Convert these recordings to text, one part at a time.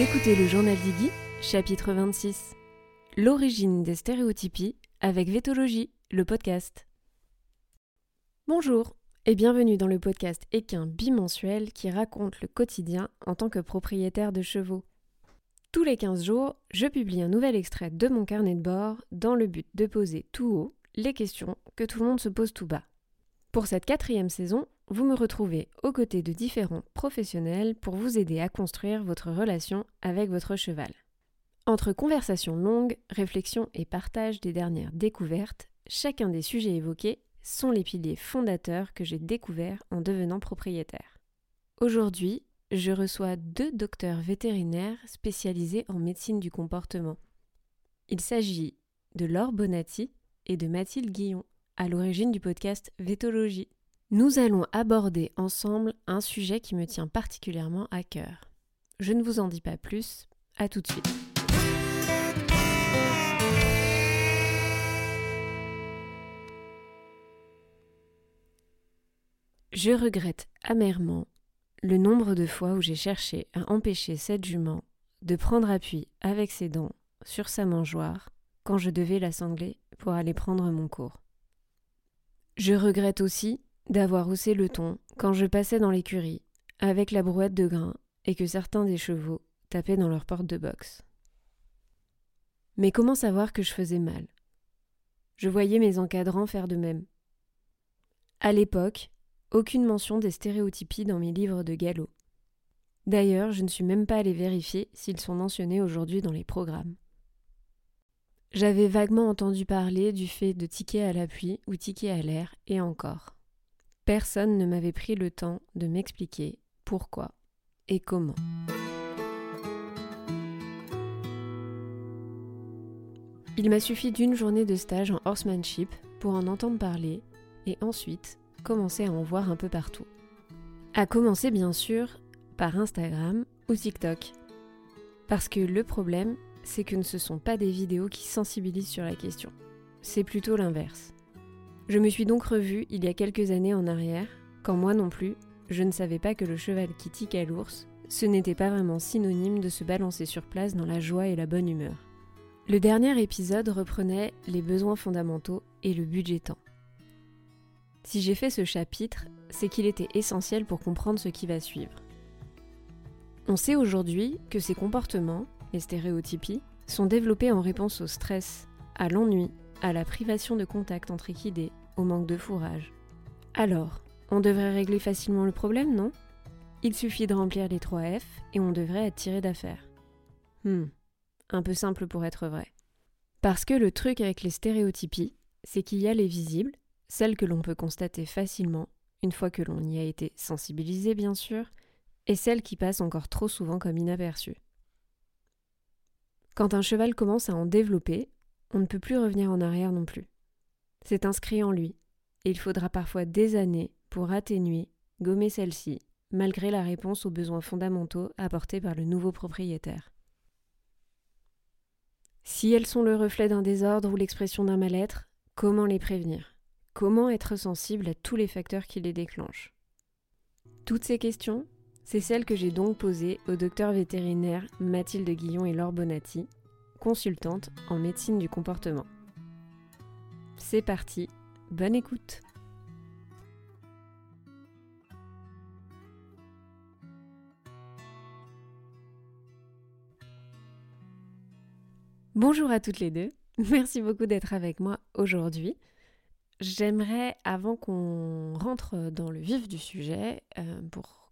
Écoutez le journal d'Iggy, chapitre 26. L'origine des stéréotypies avec Vétologie, le podcast. Bonjour et bienvenue dans le podcast équin bimensuel qui raconte le quotidien en tant que propriétaire de chevaux. Tous les 15 jours, je publie un nouvel extrait de mon carnet de bord dans le but de poser tout haut les questions que tout le monde se pose tout bas. Pour cette quatrième saison, vous me retrouvez aux côtés de différents professionnels pour vous aider à construire votre relation avec votre cheval. Entre conversations longues, réflexions et partage des dernières découvertes, chacun des sujets évoqués sont les piliers fondateurs que j'ai découverts en devenant propriétaire. Aujourd'hui, je reçois deux docteurs vétérinaires spécialisés en médecine du comportement. Il s'agit de Laure Bonatti et de Mathilde Guillon, à l'origine du podcast Vétologie. Nous allons aborder ensemble un sujet qui me tient particulièrement à cœur. Je ne vous en dis pas plus, à tout de suite. Je regrette amèrement le nombre de fois où j'ai cherché à empêcher cette jument de prendre appui avec ses dents sur sa mangeoire quand je devais la sangler pour aller prendre mon cours. Je regrette aussi d'avoir haussé le ton quand je passais dans l'écurie avec la brouette de grain et que certains des chevaux tapaient dans leur porte de boxe. Mais comment savoir que je faisais mal? Je voyais mes encadrants faire de même. À l'époque, aucune mention des stéréotypies dans mes livres de galop. D'ailleurs, je ne suis même pas allée vérifier s'ils sont mentionnés aujourd'hui dans les programmes. J'avais vaguement entendu parler du fait de tickets à l'appui ou tickets à l'air, et encore. Personne ne m'avait pris le temps de m'expliquer pourquoi et comment. Il m'a suffi d'une journée de stage en horsemanship pour en entendre parler et ensuite commencer à en voir un peu partout. À commencer bien sûr par Instagram ou TikTok. Parce que le problème, c'est que ce ne sont pas des vidéos qui sensibilisent sur la question. C'est plutôt l'inverse. Je me suis donc revue il y a quelques années en arrière, quand moi non plus, je ne savais pas que le cheval qui tique à l'ours, ce n'était pas vraiment synonyme de se balancer sur place dans la joie et la bonne humeur. Le dernier épisode reprenait les besoins fondamentaux et le temps. Si j'ai fait ce chapitre, c'est qu'il était essentiel pour comprendre ce qui va suivre. On sait aujourd'hui que ces comportements, les stéréotypies, sont développés en réponse au stress, à l'ennui, à la privation de contact entre équidés, manque de fourrage. Alors, on devrait régler facilement le problème, non? Il suffit de remplir les 3 F et on devrait être tiré d'affaire. Hmm, un peu simple pour être vrai. Parce que le truc avec les stéréotypies, c'est qu'il y a les visibles, celles que l'on peut constater facilement, une fois que l'on y a été sensibilisé bien sûr, et celles qui passent encore trop souvent comme inaperçues. Quand un cheval commence à en développer, on ne peut plus revenir en arrière non plus. C'est inscrit en lui, et il faudra parfois des années pour atténuer, gommer celle-ci, malgré la réponse aux besoins fondamentaux apportés par le nouveau propriétaire. Si elles sont le reflet d'un désordre ou l'expression d'un mal-être, comment les prévenir? Comment être sensible à tous les facteurs qui les déclenchent? Toutes ces questions, c'est celles que j'ai donc posées au docteur vétérinaire Mathilde Guillon et Laure Bonatti, consultante en médecine du comportement. C'est parti, bonne écoute Bonjour à toutes les deux, merci beaucoup d'être avec moi aujourd'hui. J'aimerais, avant qu'on rentre dans le vif du sujet, euh,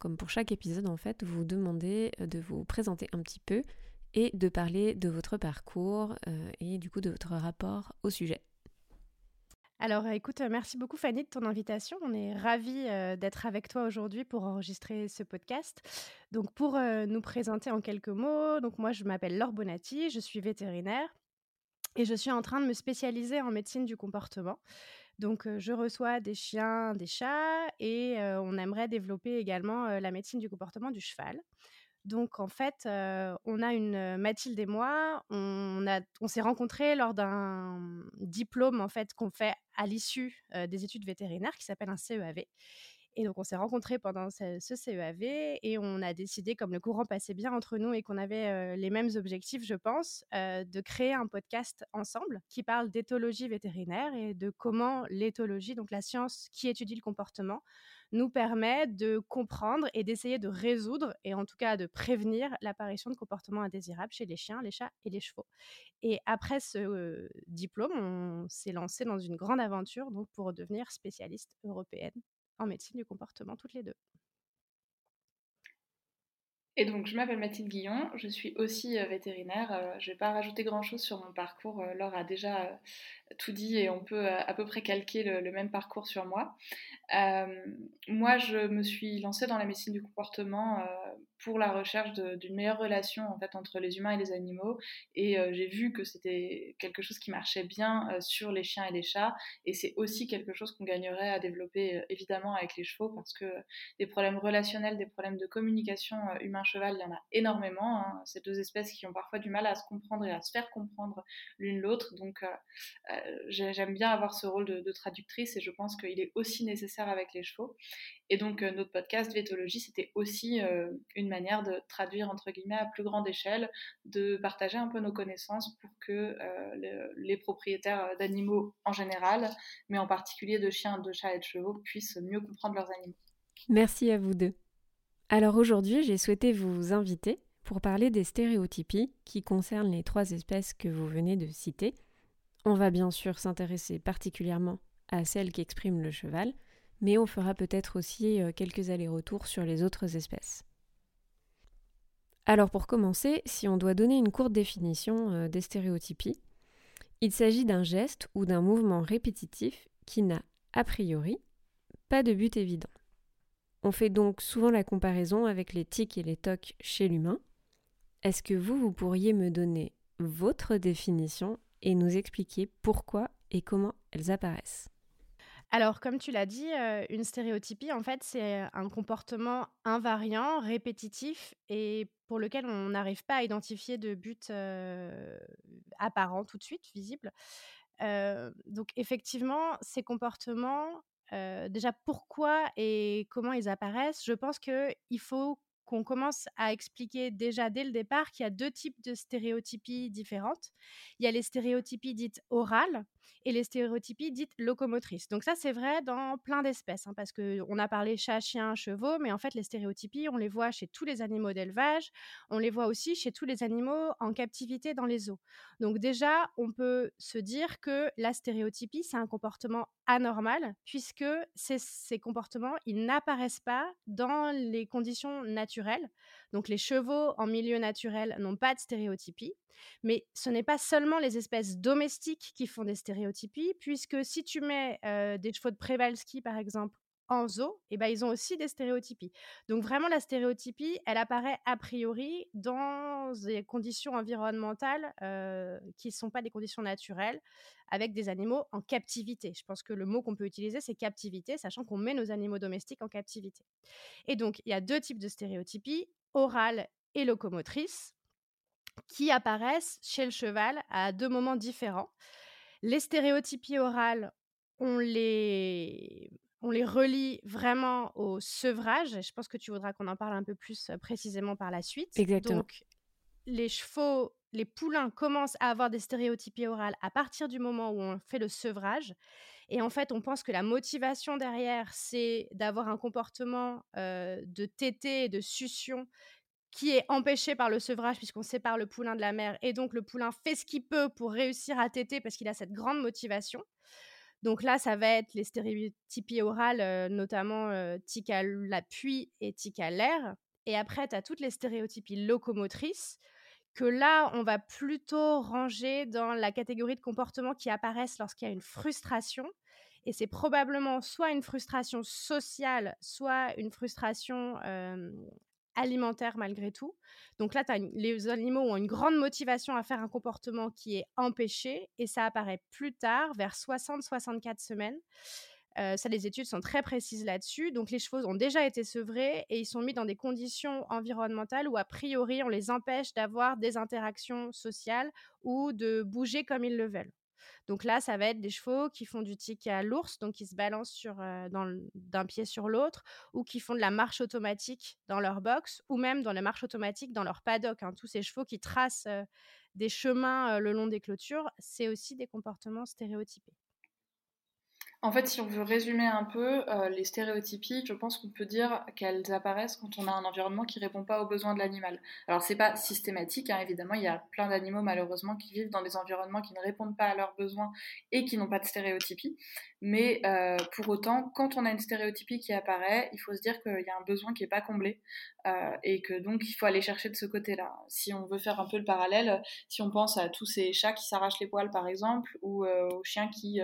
comme pour chaque épisode en fait, vous demander de vous présenter un petit peu et de parler de votre parcours euh, et du coup de votre rapport au sujet. Alors écoute, merci beaucoup Fanny de ton invitation. On est ravis euh, d'être avec toi aujourd'hui pour enregistrer ce podcast. Donc pour nous présenter en quelques mots, donc moi je m'appelle Laure Bonatti, je suis vétérinaire et je suis en train de me spécialiser en médecine du comportement. Donc, je reçois des chiens, des chats et on aimerait développer également la médecine du comportement du cheval. Donc, en fait, on a une Mathilde et moi, on, s'est rencontrés lors d'un diplôme en fait qu'on fait à l'issue des études vétérinaires qui s'appelle un CEAV. Et donc, on s'est rencontrés pendant ce, CEAV et on a décidé, comme le courant passait bien entre nous et qu'on avait les mêmes objectifs, je pense, de créer un podcast ensemble qui parle d'éthologie vétérinaire et de comment l'éthologie, donc la science qui étudie le comportement, nous permet de comprendre et d'essayer de résoudre, et en tout cas de prévenir l'apparition de comportements indésirables chez les chiens, les chats et les chevaux. Et après ce diplôme, on s'est lancé dans une grande aventure donc pour devenir spécialiste européenne en médecine du comportement toutes les deux. Et donc, je m'appelle Mathilde Guillon, je suis aussi vétérinaire. je ne vais pas rajouter grand-chose sur mon parcours. Laure a déjà tout dit et on peut à peu près calquer le même parcours sur moi. moi, je me suis lancée dans la médecine du comportement pour la recherche d'une meilleure relation entre les humains et les animaux et euh, j'ai vu que c'était quelque chose qui marchait bien euh, sur les chiens et les chats et c'est aussi quelque chose qu'on gagnerait à développer euh, évidemment avec les chevaux parce que des problèmes relationnels, des problèmes de communication humain-cheval, il y en a énormément. Hein. Ces deux espèces qui ont parfois du mal à se comprendre et à se faire comprendre l'une l'autre j'aime bien avoir ce rôle de, traductrice et je pense qu'il est aussi nécessaire avec les chevaux et donc, euh, notre podcast Vétologie, c'était aussi euh, une manière de traduire, entre guillemets, à plus grande échelle, de partager un peu nos connaissances pour que euh, les propriétaires d'animaux en général, mais en particulier de chiens, de chats et de chevaux, puissent mieux comprendre leurs animaux. Merci à vous deux. Alors aujourd'hui, j'ai souhaité vous inviter pour parler des stéréotypies qui concernent les trois espèces que vous venez de citer. On va bien sûr s'intéresser particulièrement à celles qui expriment le cheval, mais on fera peut-être aussi euh, quelques allers-retours sur les autres espèces. Alors pour commencer, si on doit donner une courte définition euh, des stéréotypies, il s'agit d'un geste ou d'un mouvement répétitif qui n'a, a priori, pas de but évident. On fait donc souvent la comparaison avec les tics et les tocs chez l'humain. Est-ce que vous, vous pourriez me donner votre définition et nous expliquer pourquoi et comment elles apparaissent alors, comme tu l'as dit, une stéréotypie, en fait, c'est un comportement invariant, répétitif et pour lequel on n'arrive pas à identifier de but apparent tout de suite, visible. donc, effectivement, ces comportements, déjà pourquoi et comment ils apparaissent, je pense qu'il faut qu'on commence à expliquer déjà dès le départ qu'il y a deux types de stéréotypies différentes. Il y a les stéréotypies dites orales et les stéréotypies dites locomotrices. Donc ça, c'est vrai dans plein d'espèces, hein, parce qu'on a parlé chat, chien, chevaux, mais en fait, les stéréotypies, on les voit chez tous les animaux d'élevage, on les voit aussi chez tous les animaux en captivité dans les zoos. Donc déjà, on peut se dire que la stéréotypie, c'est un comportement anormal, puisque ces comportements, ils n'apparaissent pas dans les conditions naturelles. Donc les chevaux en milieu naturel n'ont pas de stéréotypie, mais ce n'est pas seulement les espèces domestiques qui font des stéréotypies, puisque si tu mets des chevaux de Przewalski, par exemple, en zoo, eh ben, ils ont aussi des stéréotypies. Donc vraiment, la stéréotypie, elle apparaît a priori dans des conditions environnementales qui ne sont pas des conditions naturelles, avec des animaux en captivité. Je pense que le mot qu'on peut utiliser, c'est captivité, sachant qu'on met nos animaux domestiques en captivité. Et donc, il y a deux types de stéréotypies, orales et locomotrices, qui apparaissent chez le cheval à deux moments différents. Les stéréotypies orales, on les, on les relie vraiment au sevrage. Je pense que tu voudras qu'on en parle un peu plus précisément par la suite. Exactement. Donc, les chevaux, les poulains commencent à avoir des stéréotypies orales à partir du moment où on fait le sevrage. Et en fait, on pense que la motivation derrière, c'est d'avoir un comportement de tété et de succion qui est empêché par le sevrage puisqu'on sépare le poulain de la mère et donc le poulain fait ce qu'il peut pour réussir à téter parce qu'il a cette grande motivation. Donc là, ça va être les stéréotypies orales, notamment euh, tic à l'appui et tic à l'air. Et après, tu as toutes les stéréotypies locomotrices que là, on va plutôt ranger dans la catégorie de comportements qui apparaissent lorsqu'il y a une frustration. Et c'est probablement soit une frustration sociale, soit une frustration alimentaire malgré tout. Donc là, les animaux ont une grande motivation à faire un comportement qui est empêché et ça apparaît plus tard, vers 60-64 semaines. Euh, ça, les études sont très précises là-dessus. Donc, les chevaux ont déjà été sevrés et ils sont mis dans des conditions environnementales où, a priori, on les empêche d'avoir des interactions sociales ou de bouger comme ils le veulent. Donc là, ça va être des chevaux qui font du tic à l'ours, donc qui se balancent sur, d'un pied sur l'autre, ou qui font de la marche automatique dans leur box, ou même dans la marche automatique dans leur paddock. Hein. Tous ces chevaux qui tracent des chemins le long des clôtures, c'est aussi des comportements stéréotypés. En fait, si on veut résumer un peu euh, les stéréotypies, je pense qu'on peut dire qu'elles apparaissent quand on a un environnement qui répond pas aux besoins de l'animal. Alors c'est pas systématique, hein, évidemment, il y a plein d'animaux malheureusement qui vivent dans des environnements qui ne répondent pas à leurs besoins et qui n'ont pas de stéréotypie. Mais euh, pour autant, quand on a une stéréotypie qui apparaît, il faut se dire qu'il y a un besoin qui n'est pas comblé euh, et que donc il faut aller chercher de ce côté-là. Si on veut faire un peu le parallèle, si on pense à tous ces chats qui s'arrachent les poils par exemple, ou aux chiens qui,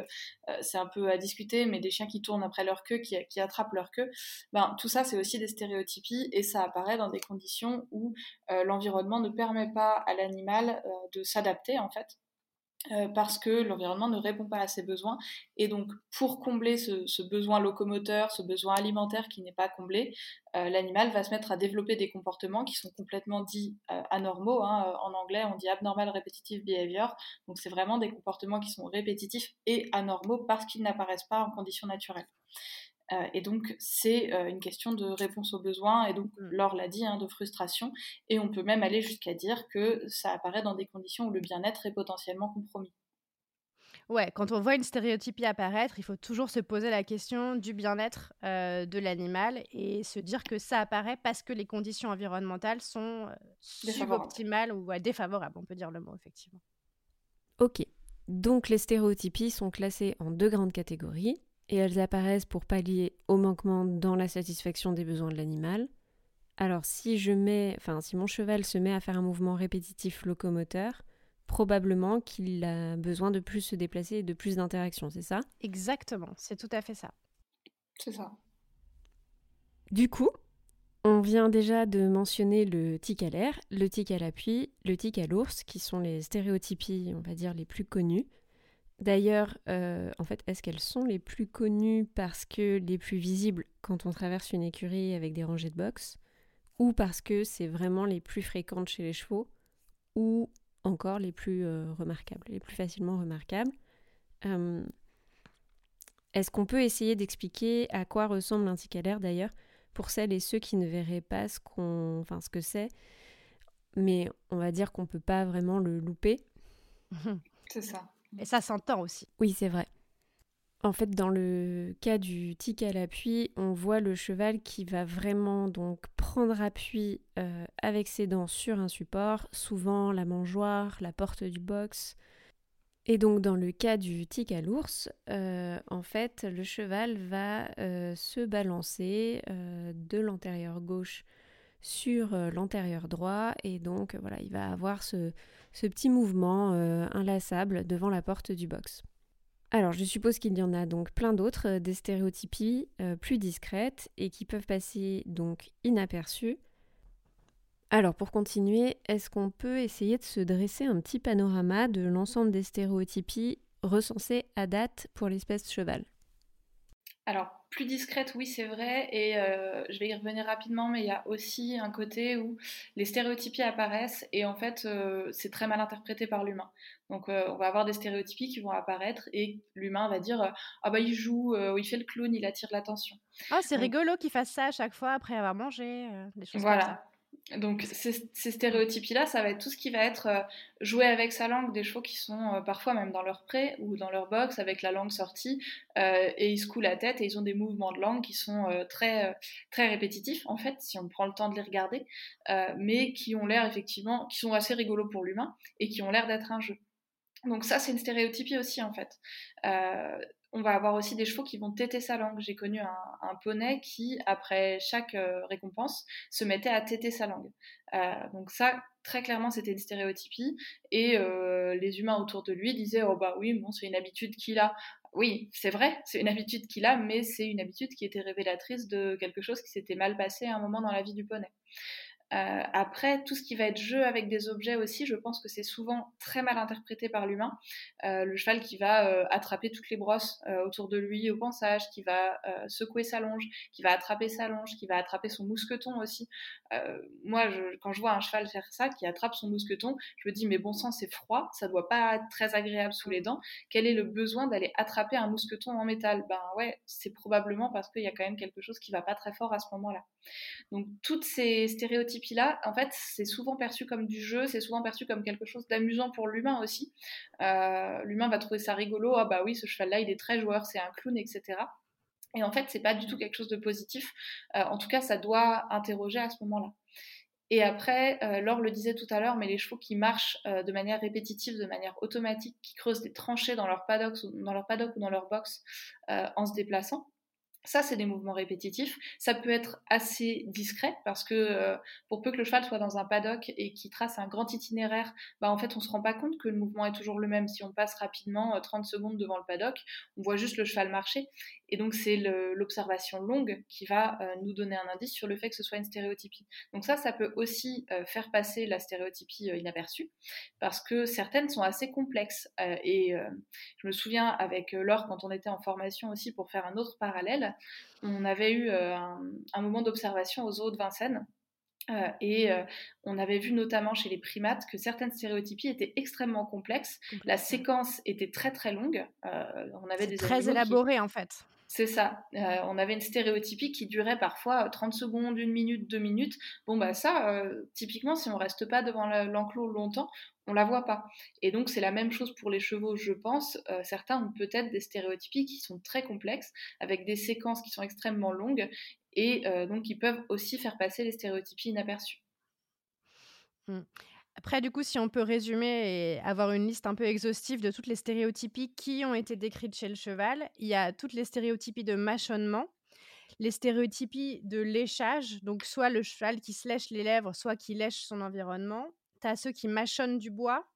c'est un peu discuter, mais des chiens qui tournent après leur queue, qui, attrapent leur queue, ben, tout ça c'est aussi des stéréotypies et ça apparaît dans des conditions où euh, l'environnement ne permet pas à l'animal euh, de s'adapter en fait. Euh, parce que l'environnement ne répond pas à ses besoins. Et donc, pour combler ce, besoin locomoteur, ce besoin alimentaire qui n'est pas comblé, euh, l'animal va se mettre à développer des comportements qui sont complètement dits euh, anormaux. Hein. En anglais, on dit abnormal repetitive behavior. Donc, c'est vraiment des comportements qui sont répétitifs et anormaux parce qu'ils n'apparaissent pas en conditions naturelles. Euh, et donc, c'est euh, une question de réponse aux besoins, et donc, mm. Laure l'a dit, hein, de frustration. Et on peut même aller jusqu'à dire que ça apparaît dans des conditions où le bien-être est potentiellement compromis. Ouais, quand on voit une stéréotypie apparaître, il faut toujours se poser la question du bien-être euh, de l'animal et se dire que ça apparaît parce que les conditions environnementales sont suboptimales ou défavorables, on peut dire le mot, effectivement. Ok, donc les stéréotypies sont classées en deux grandes catégories et elles apparaissent pour pallier au manquement dans la satisfaction des besoins de l'animal. Alors si je mets, enfin si mon cheval se met à faire un mouvement répétitif locomoteur, probablement qu'il a besoin de plus se déplacer et de plus d'interaction, c'est ça? Exactement, c'est tout à fait ça. C'est ça. Du coup, on vient déjà de mentionner le tic à l'air, le tic à l'appui, le tic à l'ours, qui sont les stéréotypies, on va dire, les plus connues. D'ailleurs, euh, en fait, est-ce qu'elles sont les plus connues parce que les plus visibles quand on traverse une écurie avec des rangées de box ou parce que c'est vraiment les plus fréquentes chez les chevaux ou encore les plus euh, remarquables, les plus facilement remarquables? Est-ce qu'on peut essayer d'expliquer à quoi ressemble l'air d'ailleurs pour celles et ceux qui ne verraient pas ce, qu'on, enfin, ce que c'est? Mais on va dire qu'on ne peut pas vraiment le louper. C'est ça. Et ça s'entend aussi. Oui, c'est vrai. En fait, dans le cas du tic à l'appui, on voit le cheval qui va vraiment donc prendre appui euh, avec ses dents sur un support, souvent la mangeoire, la porte du box. Et donc dans le cas du tic à l'ours, euh, en fait, le cheval va euh, se balancer de l'antérieur gauche sur l'antérieur droit et donc voilà, il va avoir ce, petit mouvement euh, inlassable devant la porte du box. Alors je suppose qu'il y en a donc plein d'autres, euh, des stéréotypies euh, plus discrètes et qui peuvent passer donc inaperçues. Alors pour continuer, est-ce qu'on peut essayer de se dresser un petit panorama de l'ensemble des stéréotypies recensées à date pour l'espèce cheval? Alors plus discrète, oui, c'est vrai, et euh, je vais y revenir rapidement, mais il y a aussi un côté où les stéréotypies apparaissent et en fait, euh, c'est très mal interprété par l'humain. Donc, euh, on va avoir des stéréotypies qui vont apparaître et l'humain va dire Ah, bah, il joue, il fait le clown, il attire l'attention. Ah, c'est rigolo qu'il fasse ça à chaque fois après avoir mangé, des choses voilà. comme ça. Donc ces, stéréotypies-là, ça va être tout ce qui va être euh, joué avec sa langue, des chevaux qui sont euh, parfois même dans leur pré ou dans leur box avec la langue sortie euh, et ils secouent la tête et ils ont des mouvements de langue qui sont très très répétitifs en fait si on prend le temps de les regarder, mais qui ont l'air effectivement, qui sont assez rigolos pour l'humain et qui ont l'air d'être un jeu. Donc ça c'est une stéréotypie aussi en fait on va avoir aussi des chevaux qui vont téter sa langue. J'ai connu un, poney qui, après chaque euh, récompense, se mettait à téter sa langue. Euh, donc ça, très clairement, c'était une stéréotypie. Et euh, les humains autour de lui disaient, oh bah oui, bon, c'est une habitude qu'il a. Oui, c'est vrai, c'est une habitude qu'il a, mais c'est une habitude qui était révélatrice de quelque chose qui s'était mal passé à un moment dans la vie du poney. Euh, après, tout ce qui va être jeu avec des objets aussi, je pense que c'est souvent très mal interprété par l'humain. Euh, le cheval qui va euh, attraper toutes les brosses autour de lui au pensage, qui va secouer sa longe, qui va attraper sa longe, qui va attraper son mousqueton aussi. moi, quand je vois un cheval faire ça, qui attrape son mousqueton, je me dis, mais bon sang, c'est froid, ça doit pas être très agréable sous les dents. Quel est le besoin d'aller attraper un mousqueton en métal? Ben ouais, c'est probablement parce qu'il y a quand même quelque chose qui va pas très fort à ce moment-là. Donc, toutes ces stéréotypies-là, en fait, c'est souvent perçu comme du jeu, c'est souvent perçu comme quelque chose d'amusant pour l'humain aussi. Euh, l'humain va trouver ça rigolo, ah bah oui, ce cheval-là, il est très joueur, c'est un clown, etc. Et en fait, c'est pas du tout quelque chose de positif. Euh, en tout cas, ça doit interroger à ce moment-là. Et après, euh, Laure le disait tout à l'heure, mais les chevaux qui marchent de manière répétitive, de manière automatique, qui creusent des tranchées dans leur paddock, dans leur paddock ou dans leur box en se déplaçant, ça, c'est des mouvements répétitifs. Ça peut être assez discret parce que euh, pour peu que le cheval soit dans un paddock et qu'il trace un grand itinéraire, bah, en fait, on ne se rend pas compte que le mouvement est toujours le même. Si on passe rapidement 30 euh, secondes devant le paddock, on voit juste le cheval marcher. Et donc, c'est l'observation longue qui va euh, nous donner un indice sur le fait que ce soit une stéréotypie. Donc ça, ça peut aussi faire passer la stéréotypie inaperçue parce que certaines sont assez complexes. et je me souviens avec Laure, quand on était en formation aussi pour faire un autre parallèle, on avait eu euh, un, moment d'observation aux zoo de Vincennes. Euh, et euh, on avait vu notamment chez les primates que certaines stéréotypies étaient extrêmement complexes. La séquence était très très longue. on avait des très élaboré en fait. C'est ça. on avait une stéréotypie qui durait parfois 30 secondes, une minute, deux minutes. Bon, bah ça, typiquement, si on reste pas devant l'enclos longtemps, on la voit pas. Et donc c'est la même chose pour les chevaux, je pense. Euh, certains ont peut-être des stéréotypies qui sont très complexes, avec des séquences qui sont extrêmement longues, et euh, donc qui peuvent aussi faire passer les stéréotypies inaperçues. Mmh. Après, du coup, si on peut résumer et avoir une liste un peu exhaustive de toutes les stéréotypies qui ont été décrites chez le cheval, il y a toutes les stéréotypies de mâchonnement, les stéréotypies de léchage, donc soit le cheval qui se lèche les lèvres, soit qui lèche son environnement, à ceux qui mâchonnent du bois,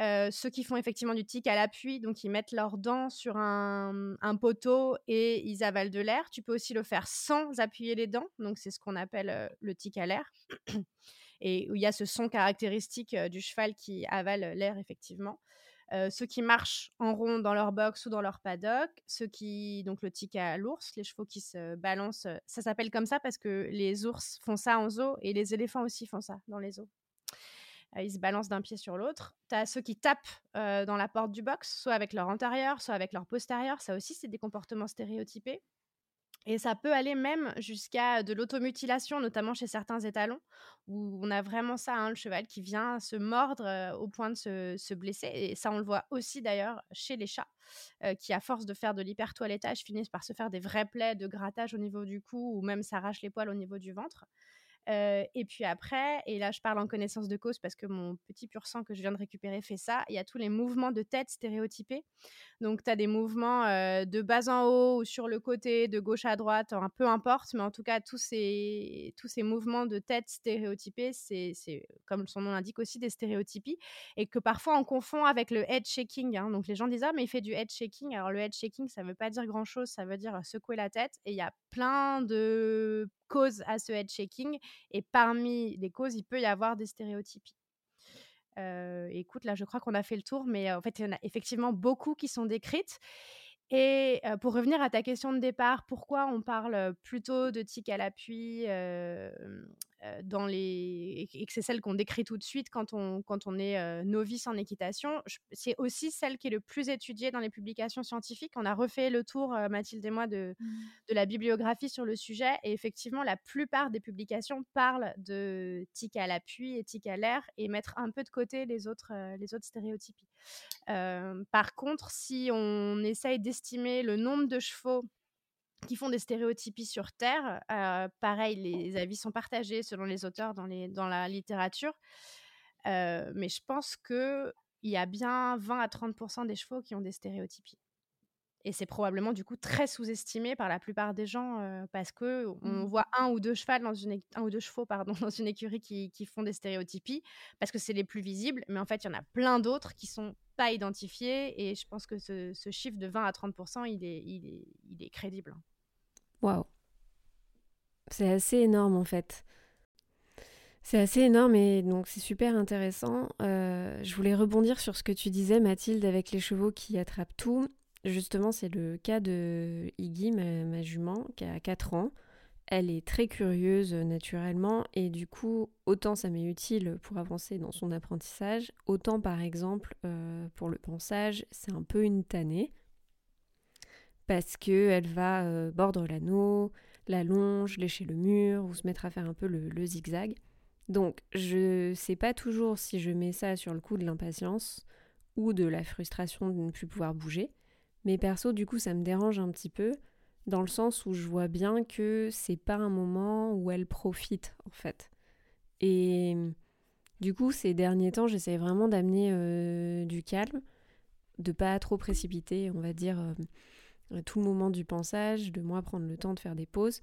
euh, ceux qui font effectivement du tic à l'appui, donc ils mettent leurs dents sur un, poteau et ils avalent de l'air. Tu peux aussi le faire sans appuyer les dents, donc c'est ce qu'on appelle euh, le tic à l'air. Et où il y a ce son caractéristique du cheval qui avale l'air effectivement. ceux qui marchent en rond dans leur box ou dans leur paddock, ceux qui donc le tic à l'ours, les chevaux qui se balancent, ça s'appelle comme ça parce que les ours font ça en zoo et les éléphants aussi font ça dans les zoos. Ils se balancent d'un pied sur l'autre. Tu as ceux qui tapent dans la porte du box, soit avec leur antérieur, soit avec leur postérieur. Ça aussi, c'est des comportements stéréotypés. Et ça peut aller même jusqu'à de l'automutilation, notamment chez certains étalons, où on a vraiment ça, hein, le cheval qui vient se mordre au point de se, blesser. Et ça, on le voit aussi d'ailleurs chez les chats, qui, à force de faire de l'hypertoilettage, finissent par se faire des vrais plaies de grattage au niveau du cou ou même s'arrachent les poils au niveau du ventre et puis après, et là je parle en connaissance de cause parce que mon petit pur sang que je viens de récupérer fait ça, il y a tous les mouvements de tête stéréotypés. Donc tu as des mouvements de bas en haut ou sur le côté, de gauche à droite, un peu importe, mais en tout cas tous ces, tous ces mouvements de tête stéréotypés, c'est comme son nom l'indique aussi des stéréotypies, et que parfois on confond avec le head shaking. Hein. Donc les gens disent ah mais il fait du head shaking. Alors le head shaking ça veut pas dire grand chose, ça veut dire secouer la tête, et il y a plein de causes à ce head shaking. Et parmi les causes, il peut y avoir des stéréotypies. écoute, là, je crois qu'on a fait le tour, mais en fait, il y en a effectivement beaucoup qui sont décrites. Et pour revenir à ta question de départ, pourquoi on parle plutôt de tic à l'appui dans les et que c'est celle qu'on décrit tout de suite quand on quand on est novice en équitation, c'est aussi celle qui est le plus étudiée dans les publications scientifiques. On a refait le tour Mathilde et moi de, mmh. de la bibliographie sur le sujet et effectivement la plupart des publications parlent de tic à l'appui et tic à l'air et mettre un peu de côté les autres les autres stéréotypies. par contre, si on essaye d'estimer le nombre de chevaux qui font des stéréotypies sur Terre, pareil, les avis sont partagés selon les auteurs dans, les, dans la littérature, mais je pense qu'il y a bien 20 à 30 des chevaux qui ont des stéréotypies. Et c'est probablement du coup très sous-estimé par la plupart des gens parce que on mmh. voit un ou deux chevaux dans une un ou deux chevaux pardon dans une écurie qui, qui font des stéréotypies parce que c'est les plus visibles, mais en fait il y en a plein d'autres qui sont pas identifiés et je pense que ce, ce chiffre de 20 à 30 il est, il est, il est crédible. Waouh, c'est assez énorme en fait. C'est assez énorme et donc c'est super intéressant. Euh, je voulais rebondir sur ce que tu disais, Mathilde, avec les chevaux qui attrapent tout. Justement, c'est le cas de Iggy, ma, jument, qui a 4 ans. Elle est très curieuse euh, naturellement et du coup, autant ça m'est utile pour avancer dans son apprentissage, autant par exemple euh, pour le pensage, c'est un peu une tannée parce qu'elle va bordre l'anneau, la longe, lécher le mur ou se mettre à faire un peu le zigzag. Donc, je sais pas toujours si je mets ça sur le coup de l'impatience ou de la frustration de ne plus pouvoir bouger. Mais perso, du coup, ça me dérange un petit peu dans le sens où je vois bien que c'est pas un moment où elle profite en fait. Et du coup, ces derniers temps, j'essaie vraiment d'amener euh, du calme, de pas trop précipiter, on va dire, euh, tout le moment du pensage, de moi prendre le temps de faire des pauses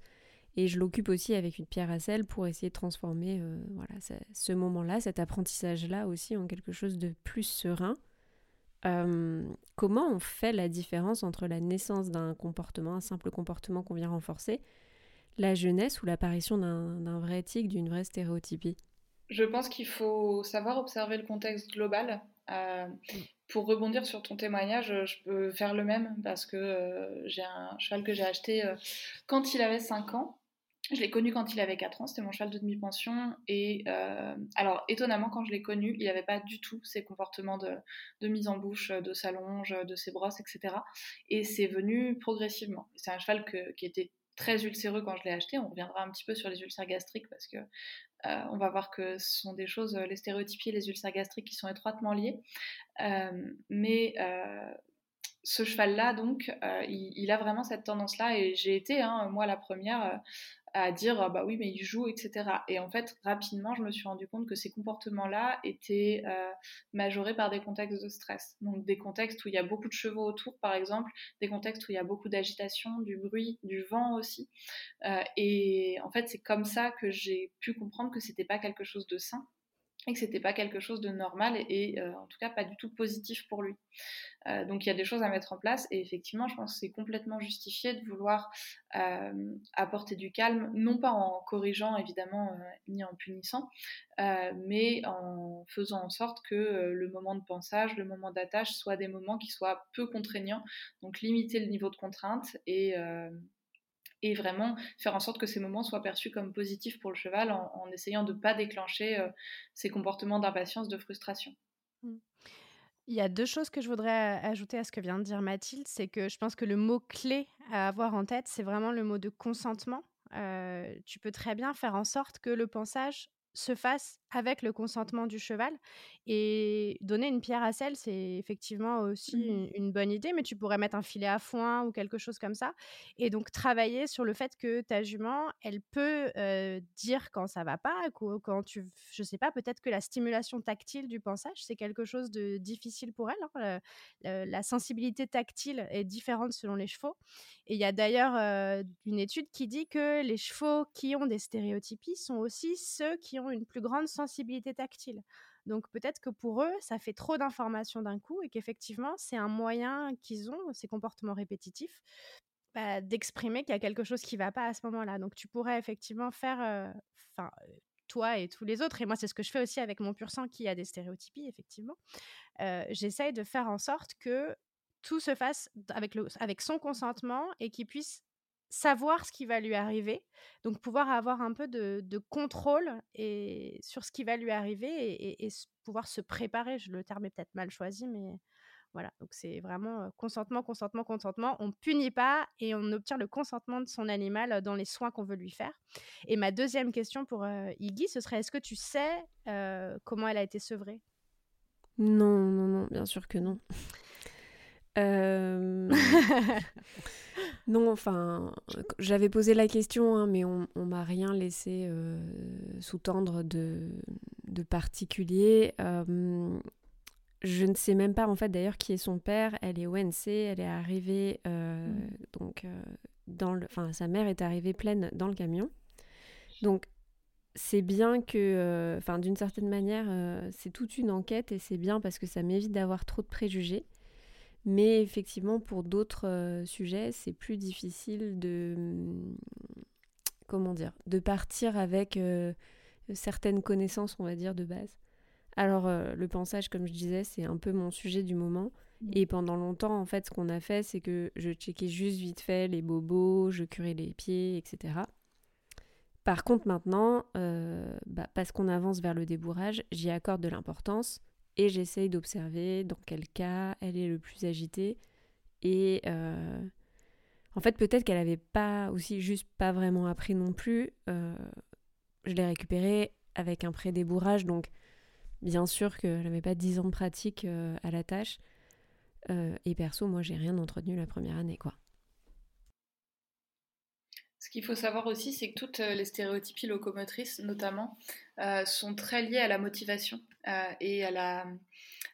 et je l'occupe aussi avec une pierre à sel pour essayer de transformer euh, voilà, ce moment-là, cet apprentissage-là aussi en quelque chose de plus serein. Euh, comment on fait la différence entre la naissance d'un comportement, un simple comportement qu'on vient renforcer, la jeunesse ou l'apparition d'un vrai tic, d'une vraie stéréotypie? Je pense qu'il faut savoir observer le contexte global. Euh. Pour rebondir sur ton témoignage, je peux faire le même parce que j'ai un cheval que j'ai acheté quand il avait 5 ans je l'ai connu quand il avait 4 ans, c'était mon cheval de demi-pension. Et euh, alors, étonnamment, quand je l'ai connu, il n'avait pas du tout ces comportements de, mise en bouche, de s'allonge, de ses brosses, etc. Et c'est venu progressivement. C'est un cheval qui était très ulcéreux quand je l'ai acheté. On reviendra un petit peu sur les ulcères gastriques parce que euh, on va voir que ce sont des choses, les stéréotypies et les ulcères gastriques qui sont étroitement liés. Euh, mais ce cheval-là, donc, il, a vraiment cette tendance-là, et j'ai été, hein, moi, la première à dire ah bah oui mais il joue etc et en fait rapidement je me suis rendu compte que ces comportements là étaient euh, majorés par des contextes de stress. Donc des contextes où il y a beaucoup de chevaux autour par exemple des contextes où il y a beaucoup d'agitation du bruit du vent aussi. Euh, et en fait c'est comme ça que j'ai pu comprendre que c'était pas quelque chose de sain et que c'était pas quelque chose de normal et, euh, en tout cas pas du tout positif pour lui. Euh, donc il y a des choses à mettre en place et effectivement je pense que c'est complètement justifié de vouloir euh, apporter du calme, non pas en corrigeant évidemment ni en punissant, mais en faisant en sorte que le moment de pensage, le moment d'attache soient des moments qui soient peu contraignants, donc limiter le niveau de contrainte et et vraiment faire en sorte que ces moments soient perçus comme positifs pour le cheval en, essayant de ne pas déclencher euh, ces comportements d'impatience, de frustration. Mmh. Il y a deux choses que je voudrais ajouter à ce que vient de dire Mathilde, c'est que je pense que le mot clé à avoir en tête, c'est vraiment le mot de consentement. Euh, tu peux très bien faire en sorte que le pensage se fasse avec le consentement du cheval. Et donner une pierre à sel, c'est effectivement aussi mmh une, bonne idée, mais tu pourrais mettre un filet à foin ou quelque chose comme ça. Et donc travailler sur le fait que ta jument, elle peut dire quand ça va pas, quand tu, je sais pas, peut-être que la stimulation tactile du pensage, c'est quelque chose de difficile pour elle. Hein. La, sensibilité tactile est différente selon les chevaux. Et il y a d'ailleurs une étude qui dit que les chevaux qui ont des stéréotypies sont aussi ceux qui ont une plus grande sensibilité sensibilité tactile. Donc peut-être que pour eux, ça fait trop d'informations d'un coup et qu'effectivement, c'est un moyen qu'ils ont, ces comportements répétitifs, bah, d'exprimer qu'il y a quelque chose qui ne va pas à ce moment-là. Donc tu pourrais effectivement faire, euh, enfin, euh, toi et tous les autres, et moi c'est ce que je fais aussi avec mon pur sang qui a des stéréotypies, effectivement, euh, j'essaye de faire en sorte que tout se fasse avec, le, avec son consentement et qu'il puisse savoir ce qui va lui arriver, donc pouvoir avoir un peu de, contrôle et, sur ce qui va lui arriver et, pouvoir se préparer. Le terme est peut-être mal choisi, mais voilà. Donc c'est vraiment consentement, consentement, consentement. On punit pas et on obtient le consentement de son animal dans les soins qu'on veut lui faire. Et ma deuxième question pour Iggy, ce serait est-ce que tu sais comment elle a été sevrée? Non, non, non, bien sûr que non. Euh... non, enfin, j'avais posé la question, hein, mais on, on m'a rien laissé euh, sous-tendre de, de, particulier. Euh, je ne sais même pas en fait d'ailleurs qui est son père. Elle est ONC, elle est arrivée mmh. donc dans le, enfin sa mère est arrivée pleine dans le camion. Donc c'est bien que, enfin d'une certaine manière, c'est toute une enquête et c'est bien parce que ça m'évite d'avoir trop de préjugés. Mais effectivement, pour d'autres euh, sujets, c'est plus difficile de. Comment dire De partir avec euh, certaines connaissances, on va dire, de base. Alors, le pensage, comme je disais, c'est un peu mon sujet du moment. Mmh. Et pendant longtemps, en fait, ce qu'on a fait, c'est que je checkais juste vite fait les bobos, je curais les pieds, etc. Par contre, maintenant, bah, parce qu'on avance vers le débourrage, j'y accorde de l'importance et j'essaye d'observer dans quel cas elle est le plus agitée. Et en fait, peut-être qu'elle n'avait pas aussi juste pas vraiment appris non plus. je l'ai récupérée avec un pré-débourrage, donc bien sûr qu'elle n'avait pas 10 ans de pratique à la tâche. et perso, moi, j'ai rien entretenu la première année, quoi. Ce qu'il faut savoir aussi, c'est que toutes les stéréotypies locomotrices, notamment, sont très liées à la motivation et à la,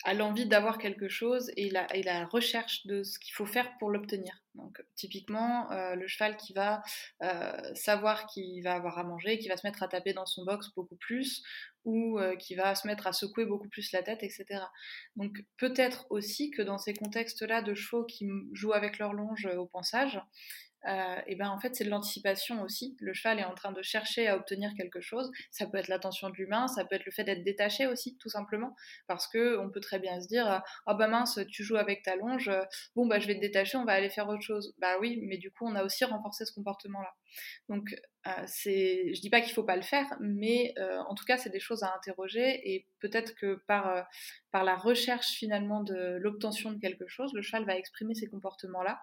à l'envie d'avoir quelque chose et la, et la recherche de ce qu'il faut faire pour l'obtenir. Donc typiquement, euh, le cheval qui va euh, savoir qu'il va avoir à manger, qui va se mettre à taper dans son box beaucoup plus, ou euh, qui va se mettre à secouer beaucoup plus la tête, etc. Donc peut-être aussi que dans ces contextes-là de chevaux qui jouent avec leur longe au pensage, euh, et ben en fait c'est de l'anticipation aussi. Le cheval est en train de chercher à obtenir quelque chose. Ça peut être l'attention de l'humain, ça peut être le fait d'être détaché aussi, tout simplement, parce que on peut très bien se dire ah oh bah mince tu joues avec ta longe, bon bah je vais te détacher, on va aller faire autre chose. Bah oui, mais du coup on a aussi renforcé ce comportement-là. Donc euh, c'est, je dis pas qu'il faut pas le faire, mais euh, en tout cas c'est des choses à interroger et peut-être que par euh, par la recherche finalement de l'obtention de quelque chose, le cheval va exprimer ces comportements-là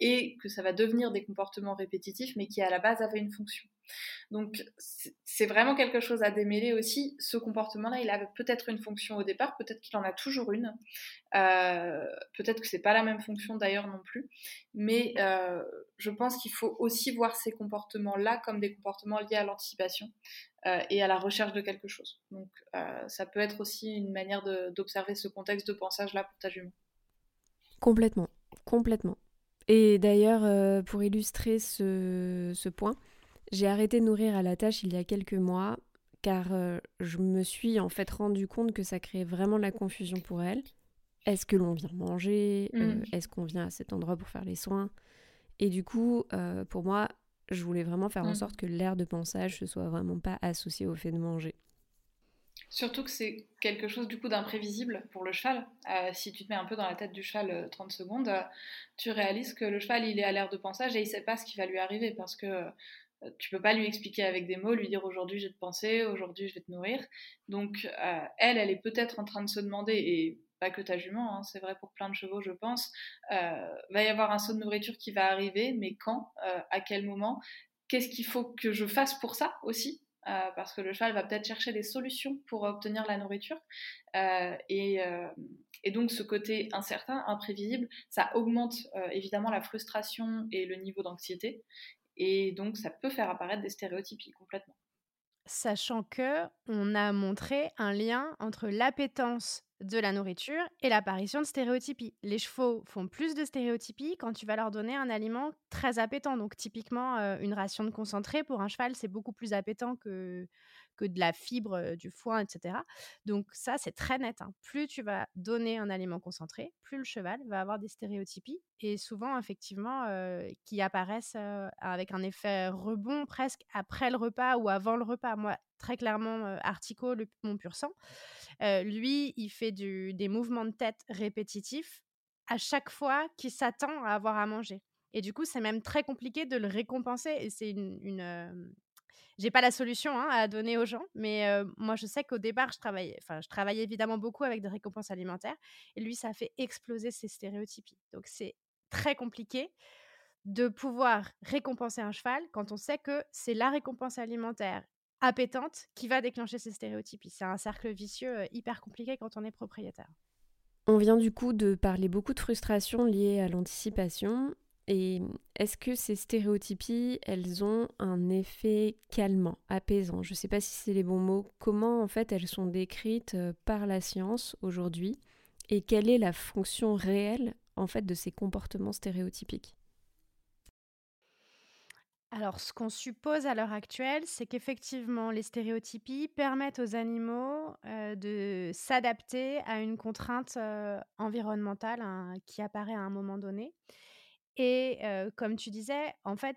et que ça va devenir des comportements répétitifs, mais qui à la base avaient une fonction. Donc c'est vraiment quelque chose à démêler aussi. Ce comportement-là, il avait peut-être une fonction au départ, peut-être qu'il en a toujours une. Euh, peut-être que c'est pas la même fonction d'ailleurs non plus. Mais euh, je pense qu'il faut aussi voir ces comportements-là comme des comportements liés à l'anticipation euh, et à la recherche de quelque chose. Donc ça peut être aussi une manière d'observer ce contexte de pensage-là pour ta jument. Complètement, complètement. Et d'ailleurs, pour illustrer ce, ce point, j'ai arrêté de nourrir à la tâche il y a quelques mois car euh, je me suis en fait rendu compte que ça créait vraiment de la confusion pour elle. Est-ce que l'on vient manger? Euh, mm. Est-ce qu'on vient à cet endroit pour faire les soins? Et du coup, euh, pour moi, je voulais vraiment faire en mm. sorte que l'air de pensage ne soit vraiment pas associé au fait de manger. Surtout que c'est quelque chose du coup d'imprévisible pour le cheval. si tu te mets un peu dans la tête du cheval 30 secondes, tu réalises que le cheval il est à l'air de pensage et il sait pas ce qui va lui arriver parce que tu peux pas lui expliquer avec des mots, lui dire aujourd'hui je vais te penser, aujourd'hui je vais te nourrir. Donc euh, elle, elle est peut-être en train de se demander, et pas que ta jument, hein, c'est vrai pour plein de chevaux je pense, euh, va y avoir un saut de nourriture qui va arriver, mais quand, à quel moment, qu'est-ce qu'il faut que je fasse pour ça aussi? Parce que le cheval va peut-être chercher des solutions pour obtenir la nourriture. et, donc ce côté incertain, imprévisible, ça augmente évidemment la frustration et le niveau d'anxiété. Et donc, ça peut faire apparaître des stéréotypies complètement. Sachant que on a montré un lien entre l'appétence de la nourriture et l'apparition de stéréotypies. Les chevaux font plus de stéréotypies quand tu vas leur donner un aliment très appétant. Donc typiquement, euh, une ration de concentré pour un cheval, c'est beaucoup plus appétant que, que de la fibre, du foin, etc. Donc ça, c'est très net. Hein. Plus tu vas donner un aliment concentré, plus le cheval va avoir des stéréotypies et souvent, effectivement, qui apparaissent avec un effet rebond presque après le repas ou avant le repas. Moi, très clairement, Artico, le, mon pur sang, lui, il fait des mouvements de tête répétitifs à chaque fois qu'il s'attend à avoir à manger. Et du coup, c'est même très compliqué de le récompenser. Et c'est une, j'ai pas la solution hein, à donner aux gens, mais moi je sais qu'au départ je travaillais, enfin je travaillais évidemment beaucoup avec des récompenses alimentaires, et lui ça fait exploser ses stéréotypies. Donc c'est très compliqué de pouvoir récompenser un cheval quand on sait que c'est la récompense alimentaire appétente qui va déclencher ces stéréotypies. C'est un cercle vicieux hyper compliqué quand on est propriétaire. On vient du coup de parler beaucoup de frustration liée à l'anticipation et est-ce que ces stéréotypies, elles ont un effet calmant, apaisant? Je ne sais pas si c'est les bons mots. Comment en fait elles sont décrites euh, par la science aujourd'hui? Et quelle est la fonction réelle en fait de ces comportements stéréotypiques? Alors, ce qu'on suppose à l'heure actuelle, c'est qu'effectivement, les stéréotypies permettent aux animaux euh, de s'adapter à une contrainte euh, environnementale hein, qui apparaît à un moment donné Et comme tu disais, en fait,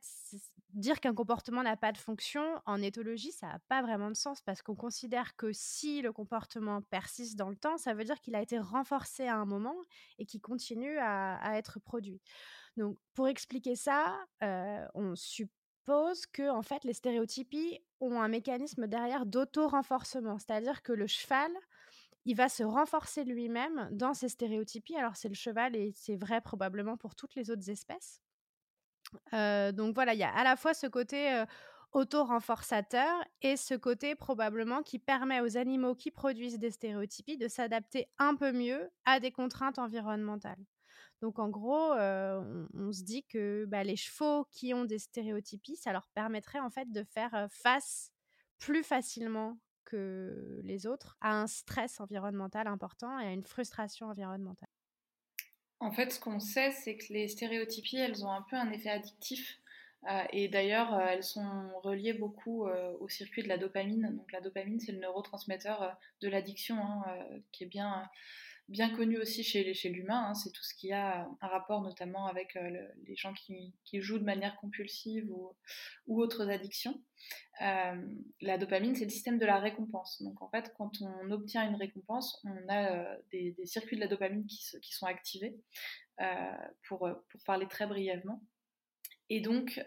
dire qu'un comportement n'a pas de fonction, en éthologie, ça n'a pas vraiment de sens parce qu'on considère que si le comportement persiste dans le temps, ça veut dire qu'il a été renforcé à un moment et qu'il continue à, être produit. Donc, pour expliquer ça, on suppose que en fait, les stéréotypies ont un mécanisme derrière d'auto-renforcement, c'est-à-dire que le cheval il va se renforcer lui-même dans ses stéréotypies. Alors c'est le cheval et c'est vrai probablement pour toutes les autres espèces. donc voilà, il y a à la fois ce côté auto-renforçateur et ce côté probablement qui permet aux animaux qui produisent des stéréotypies de s'adapter un peu mieux à des contraintes environnementales. Donc en gros, on, se dit que bah, les chevaux qui ont des stéréotypies, ça leur permettrait en fait de faire face plus facilement les autres à un stress environnemental important et à une frustration environnementale. En fait, ce qu'on sait, c'est que les stéréotypies, elles ont un peu un effet addictif. Euh, et d'ailleurs, euh, elles sont reliées beaucoup euh, au circuit de la dopamine. Donc la dopamine, c'est le neurotransmetteur de l'addiction, hein, qui est bien bien connu aussi chez, chez l'humain. Hein, c'est tout ce qui a un rapport notamment avec euh, les gens qui, jouent de manière compulsive ou, autres addictions. Euh, la dopamine, c'est le système de la récompense. Donc en fait, quand on obtient une récompense, on a euh, des, circuits de la dopamine qui, qui sont activés, pour, pour parler très brièvement. Et donc,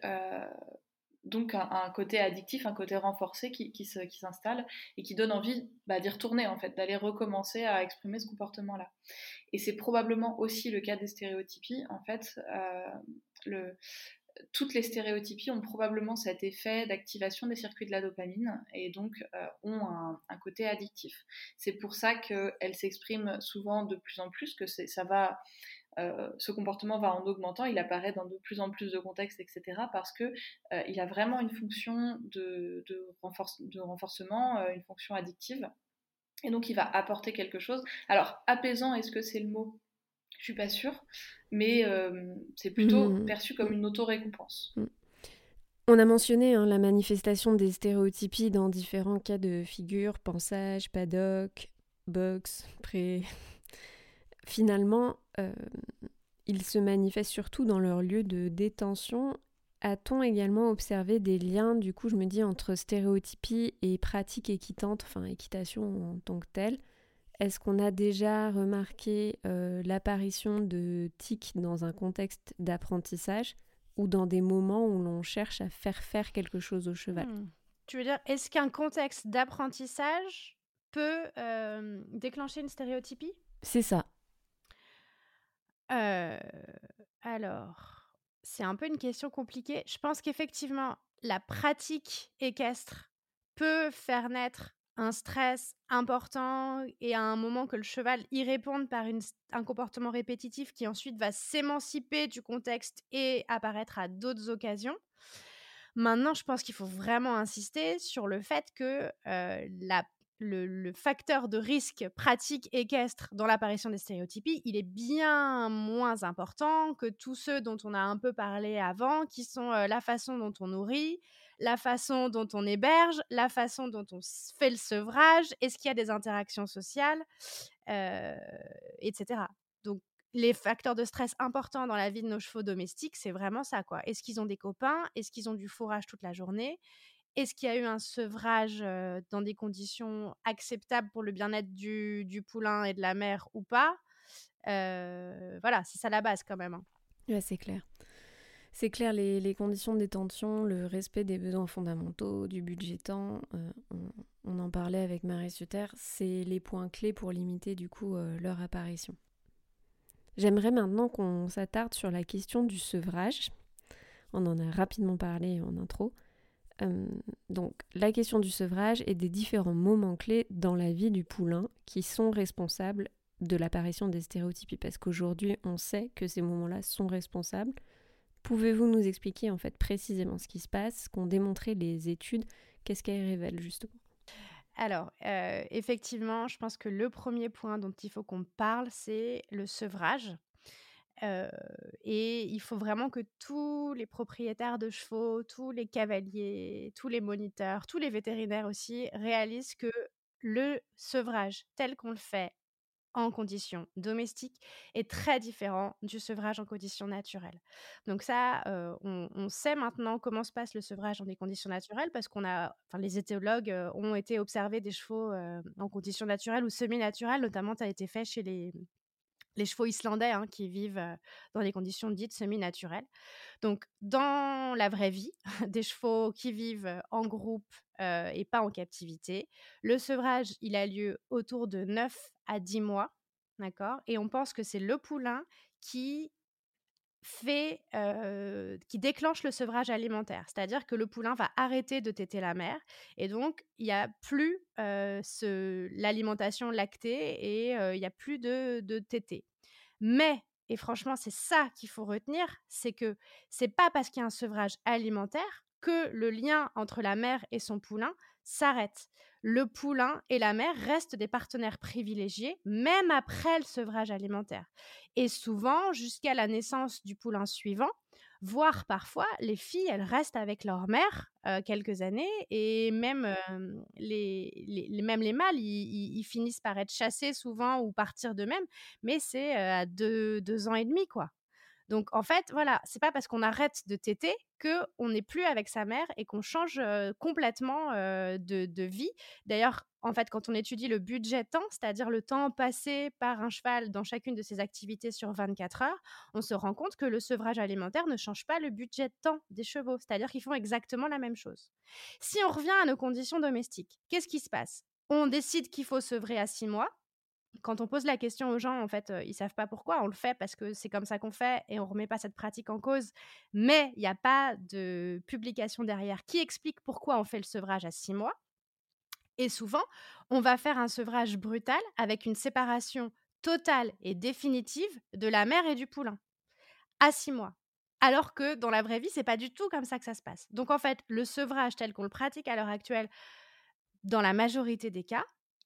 donc un, côté addictif, un côté renforcé qui, s'installe et qui donne envie bah, d'y retourner en fait, d'aller recommencer à exprimer ce comportement-là. Et c'est probablement aussi le cas des stéréotypies. En fait, euh, toutes les stéréotypies ont probablement cet effet d'activation des circuits de la dopamine et donc euh, ont un, un, côté addictif. C'est pour ça qu'elles s'expriment souvent de plus en plus, que ça va euh, ce comportement va en augmentant, il apparaît dans de plus en plus de contextes, etc. Parce que euh, il a vraiment une fonction de, renforcement, euh, une fonction addictive, et donc il va apporter quelque chose. Alors apaisant, est-ce que c'est le mot? Je suis pas sûre, mais c'est plutôt mmh. perçu comme une auto-récompense. Mmh. On a mentionné hein, la manifestation des stéréotypies dans différents cas de figure, pensage, paddock, box, pré, finalement, euh, ils se manifestent surtout dans leur lieu de détention. A-t-on également observé des liens, du coup, je me dis, entre stéréotypie et pratique équitante, enfin équitation en tant que telle? Est-ce qu'on a déjà remarqué euh, l'apparition de tics dans un contexte d'apprentissage ou dans des moments où l'on cherche à faire faire quelque chose au cheval? Hmm. Tu veux dire, est-ce qu'un contexte d'apprentissage peut euh, déclencher une stéréotypie? C'est ça alors, c'est un peu une question compliquée. Je pense qu'effectivement, la pratique équestre peut faire naître un stress important et à un moment que le cheval y réponde par un comportement répétitif qui ensuite va s'émanciper du contexte et apparaître à d'autres occasions. Maintenant, je pense qu'il faut vraiment insister sur le fait que la le, facteur de risque pratique équestre dans l'apparition des stéréotypies, il est bien moins important que tous ceux dont on a un peu parlé avant, qui sont euh, la façon dont on nourrit, la façon dont on héberge, la façon dont on fait le sevrage, est-ce qu'il y a des interactions sociales, euh, etc. Donc, les facteurs de stress importants dans la vie de nos chevaux domestiques, c'est vraiment ça, quoi. Est-ce qu'ils ont des copains? Est-ce qu'ils ont du fourrage toute la journée? Est-ce qu'il y a eu un sevrage dans des conditions acceptables pour le bien-être du, poulain et de la mère ou pas? Voilà, c'est ça la base quand même. Hein. c'est clair. C'est clair, les, conditions de détention, le respect des besoins fondamentaux, du budget temps, on, en parlait avec Marie Sutter, c'est les points clés pour limiter du coup leur apparition. J'aimerais maintenant qu'on s'attarde sur la question du sevrage. On en a rapidement parlé en intro. Euh, donc la question du sevrage et des différents moments clés dans la vie du poulain qui sont responsables de l'apparition des stéréotypies. Parce qu'aujourd'hui on sait que ces moments-là sont responsables. Pouvez-vous nous expliquer en fait précisément ce qui se passe, ce qu'ont démontré les études, qu'est-ce qu'elles révèlent justement? Alors, euh, effectivement, je pense que le premier point dont il faut qu'on parle, c'est le sevrage et il faut vraiment que tous les propriétaires de chevaux, tous les cavaliers, tous les moniteurs, tous les vétérinaires aussi réalisent que le sevrage tel qu'on le fait en conditions domestiques est très différent du sevrage en conditions naturelles. Donc ça, on, sait maintenant comment se passe le sevrage dans des conditions naturelles parce qu'on a, enfin les éthologues ont été observés des chevaux en conditions naturelles ou semi-naturelles, notamment ça a été fait chez les, les chevaux islandais hein, qui vivent dans des conditions dites semi-naturelles. Donc, dans la vraie vie, des chevaux qui vivent en groupe et pas en captivité, le sevrage, il a lieu autour de 9 à 10 mois, d'accord Et on pense que c'est le poulain qui fait, qui déclenche le sevrage alimentaire. C'est-à-dire que le poulain va arrêter de téter la mère et donc il n'y a plus l'alimentation lactée et il n'y a plus de, de tétés. Mais, et franchement c'est ça qu'il faut retenir, c'est que c'est pas parce qu'il y a un sevrage alimentaire que le lien entre la mère et son poulain s'arrête. Le poulain et la mère restent des partenaires privilégiés, même après le sevrage alimentaire. Et souvent, jusqu'à la naissance du poulain suivant, voire parfois, les filles, elles restent avec leur mère euh, quelques années, et même, euh, les, même les mâles, ils, finissent par être chassés souvent ou partir d'eux-mêmes, mais c'est euh, à deux, deux ans et demi, quoi. Donc en fait, voilà, c'est pas parce qu'on arrête de téter que on n'est plus avec sa mère et qu'on change complètement de, vie. D'ailleurs, en fait, quand on étudie le budget temps, c'est-à-dire le temps passé par un cheval dans chacune de ses activités sur 24 heures, on se rend compte que le sevrage alimentaire ne change pas le budget temps des chevaux, c'est-à-dire qu'ils font exactement la même chose. Si on revient à nos conditions domestiques, qu'est-ce qui se passe? On décide qu'il faut sevrer à 6 mois, quand on pose la question aux gens, en fait, ils ils savent pas pourquoi. On le fait parce que c'est comme ça qu'on fait et on remet pas cette pratique en cause. Mais il n'y a pas de publication derrière qui explique pourquoi on fait le sevrage à six mois. Et souvent, on va faire un sevrage brutal avec une séparation totale et définitive de la mère et du poulain à six mois. Alors que dans la vraie vie, c'est pas du tout comme ça que ça se passe. Donc en fait, le sevrage tel qu'on le pratique à l'heure actuelle, dans la majorité des cas,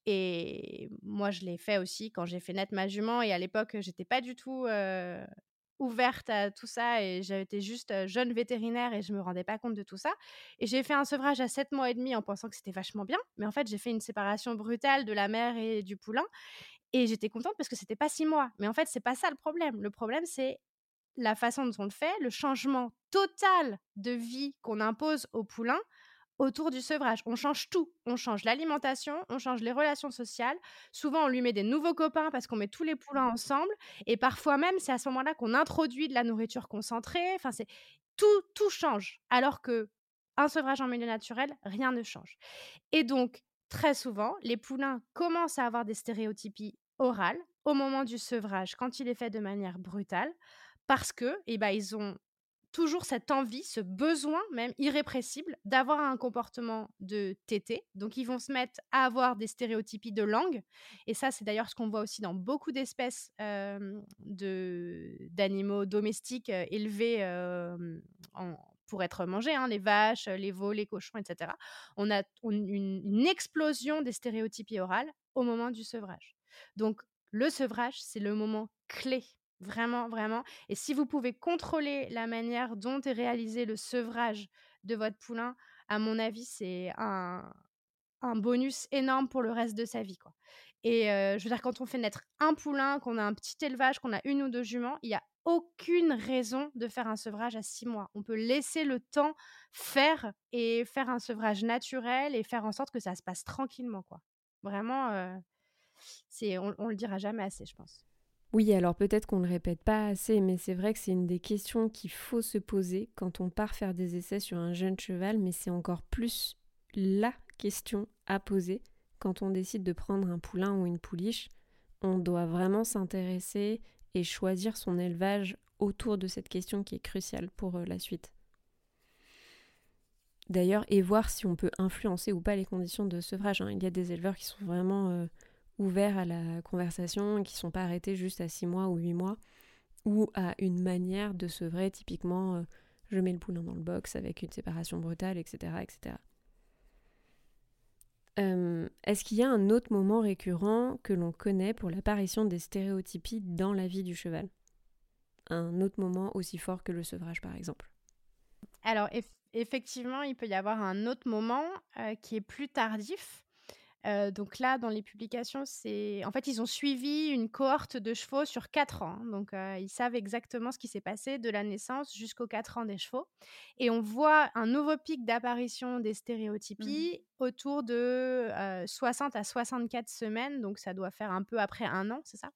et moi, je l'ai fait aussi quand j'ai fait naître ma jument. Et à l'époque, j'étais pas du tout ouverte à tout ça. Et j'étais juste jeune vétérinaire et je me rendais pas compte de tout ça. Et j'ai fait un sevrage à 7 mois et demi en pensant que c'était vachement bien. Mais en fait, j'ai fait une séparation brutale de la mère et du poulain. Et j'étais contente parce que c'était pas 6 mois. Mais en fait, c'est pas ça le problème. Le problème, c'est la façon dont on le fait, le changement total de vie qu'on impose au poulain autour du sevrage. On change tout. On change l'alimentation, on change les relations sociales. Souvent, on lui met des nouveaux copains parce qu'on met tous les poulains ensemble. Et parfois même, c'est à ce moment-là qu'on introduit de la nourriture concentrée. Enfin, c'est tout, tout change. Alors que un sevrage en milieu naturel, rien ne change. Et donc, très souvent, les poulains commencent à avoir des stéréotypies orales au moment du sevrage, quand il est fait de manière brutale, parce que, eh ben, ils ont toujours cette envie, ce besoin même irrépressible d'avoir un comportement de tété. Donc, ils vont se mettre à avoir des stéréotypies de langue. Et ça, c'est d'ailleurs ce qu'on voit aussi dans beaucoup d'espèces d'animaux domestiques élevés pour être mangés, hein, les vaches, les veaux, les cochons, etc. On a une explosion des stéréotypies orales au moment du sevrage. Donc, le sevrage, c'est le moment clé Vraiment, vraiment. Et si vous pouvez contrôler la manière dont est réalisé le sevrage de votre poulain, à mon avis, c'est un, bonus énorme pour le reste de sa vie. Et je veux dire, quand on fait naître un poulain, qu'on a un petit élevage, qu'on a une ou deux juments, il n'y a aucune raison de faire un sevrage à six mois. On peut laisser le temps faire et faire un sevrage naturel et faire en sorte que ça se passe tranquillement. Vraiment, c'est, on, on le dira jamais assez, je pense. Oui, alors peut-être qu'on ne le répète pas assez, mais c'est vrai que c'est une des questions qu'il faut se poser quand on part faire des essais sur un jeune cheval, mais c'est encore plus la question à poser quand on décide de prendre un poulain ou une pouliche. On doit vraiment s'intéresser et choisir son élevage autour de cette question qui est cruciale pour euh, la suite. D'ailleurs, et voir si on peut influencer ou pas les conditions de sevrage. Hein. Il y a des éleveurs qui sont vraiment euh, ouverts à la conversation, qui sont pas arrêtés juste à 6 mois ou 8 mois, ou à une manière de sevrer, typiquement euh, je mets le poulain dans le box avec une séparation brutale, etc. etc. Euh, est-ce qu'il y a un autre moment récurrent que l'on connaît pour l'apparition des stéréotypies dans la vie du cheval? Un autre moment aussi fort que le sevrage, par exemple? Alors, effectivement, il peut y avoir un autre moment euh, qui est plus tardif, donc là, dans les publications, c'est en fait, ils ont suivi une cohorte de chevaux sur 4 ans. Donc, ils savent exactement ce qui s'est passé de la naissance jusqu'aux 4 ans des chevaux et on voit un nouveau pic d'apparition des Mmh stéréotypies autour de, 60 à 64 semaines, donc ça doit faire un peu après 1 an, c'est ça?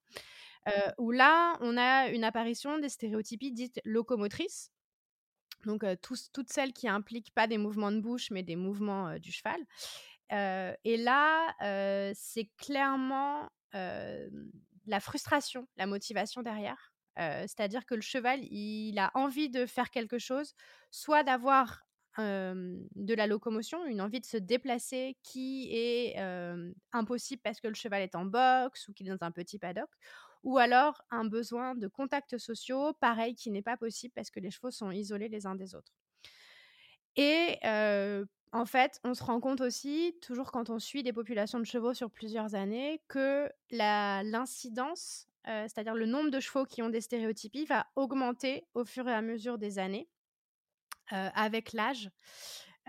où là, on a une apparition des stéréotypies dites locomotrices, donc toutes celles qui impliquent pas des mouvements de bouche, mais des mouvements, du cheval et là, c'est clairement, la frustration, la motivation derrière. c'est-à-dire que le cheval, il a envie de faire quelque chose, soit d'avoir, de la locomotion, une envie de se déplacer qui est, impossible parce que le cheval est en boxe ou qu'il est dans un petit paddock ou alors un besoin de contacts sociaux, pareil, qui n'est pas possible parce que les chevaux sont isolés les uns des autres et en fait, on se rend compte aussi, toujours quand on suit des populations de chevaux sur plusieurs années, que l'incidence, c'est-à-dire le nombre de chevaux qui ont des stéréotypies, va augmenter au fur et à mesure des années, avec l'âge.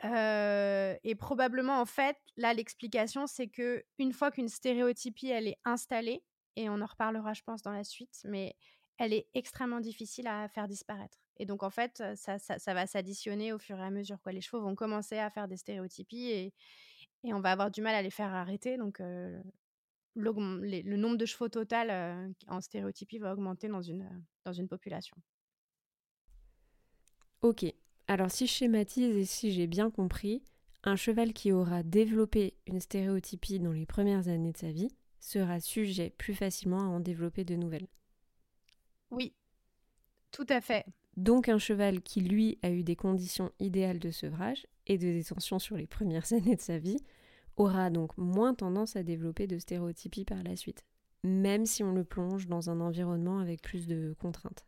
et probablement, en fait, là, l'explication, c'est que une fois qu'une stéréotypie, elle est installée, et on en reparlera, je pense, dans la suite, mais elle est extrêmement difficile à faire disparaître. Et donc, en fait, ça, ça, va s'additionner au fur et à mesure. Quoi. Les chevaux vont commencer à faire des stéréotypies et, et on va avoir du mal à les faire arrêter. Donc, le, nombre de chevaux total en stéréotypie va augmenter dans une, dans une population. Ok. Alors, si je schématise et si j'ai bien compris, un cheval qui aura développé une stéréotypie dans les premières années de sa vie sera sujet plus facilement à en développer de nouvelles. Oui, tout à fait. Donc un cheval qui, lui, a eu des conditions idéales de sevrage et de détention sur les premières années de sa vie, aura donc moins tendance à développer de stéréotypies par la suite, même si on le plonge dans un environnement avec plus de contraintes.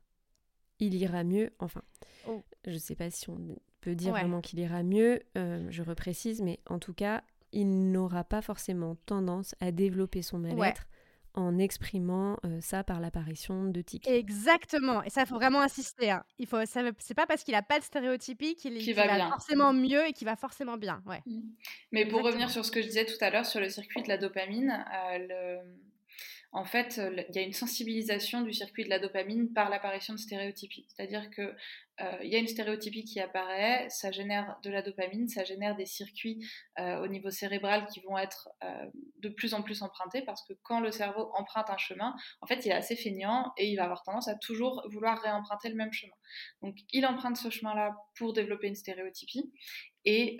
Il ira mieux, enfin, oh. je ne sais pas si on peut dire vraiment qu'il ira mieux, euh, je reprécise, mais en tout cas, il n'aura pas forcément tendance à développer son mal-être en exprimant ça par l'apparition de tics. Exactement, et ça, il faut vraiment insister. Hein. Il faut, c'est pas parce qu'il a pas de stéréotypie qu'il va, forcément mieux et qu'il va forcément bien. Ouais. Mmh. Mais pour revenir sur ce que je disais tout à l'heure sur le circuit de la dopamine, le en fait, il y a une sensibilisation du circuit de la dopamine par l'apparition de stéréotypies. C'est-à-dire qu'il euh, y a une stéréotypie qui apparaît, ça génère de la dopamine, ça génère des circuits euh, au niveau cérébral qui vont être euh, de plus en plus empruntés parce que quand le cerveau emprunte un chemin, en fait, il est assez feignant et il va avoir tendance à toujours vouloir réemprunter le même chemin. Donc, il emprunte ce chemin-là pour développer une stéréotypie et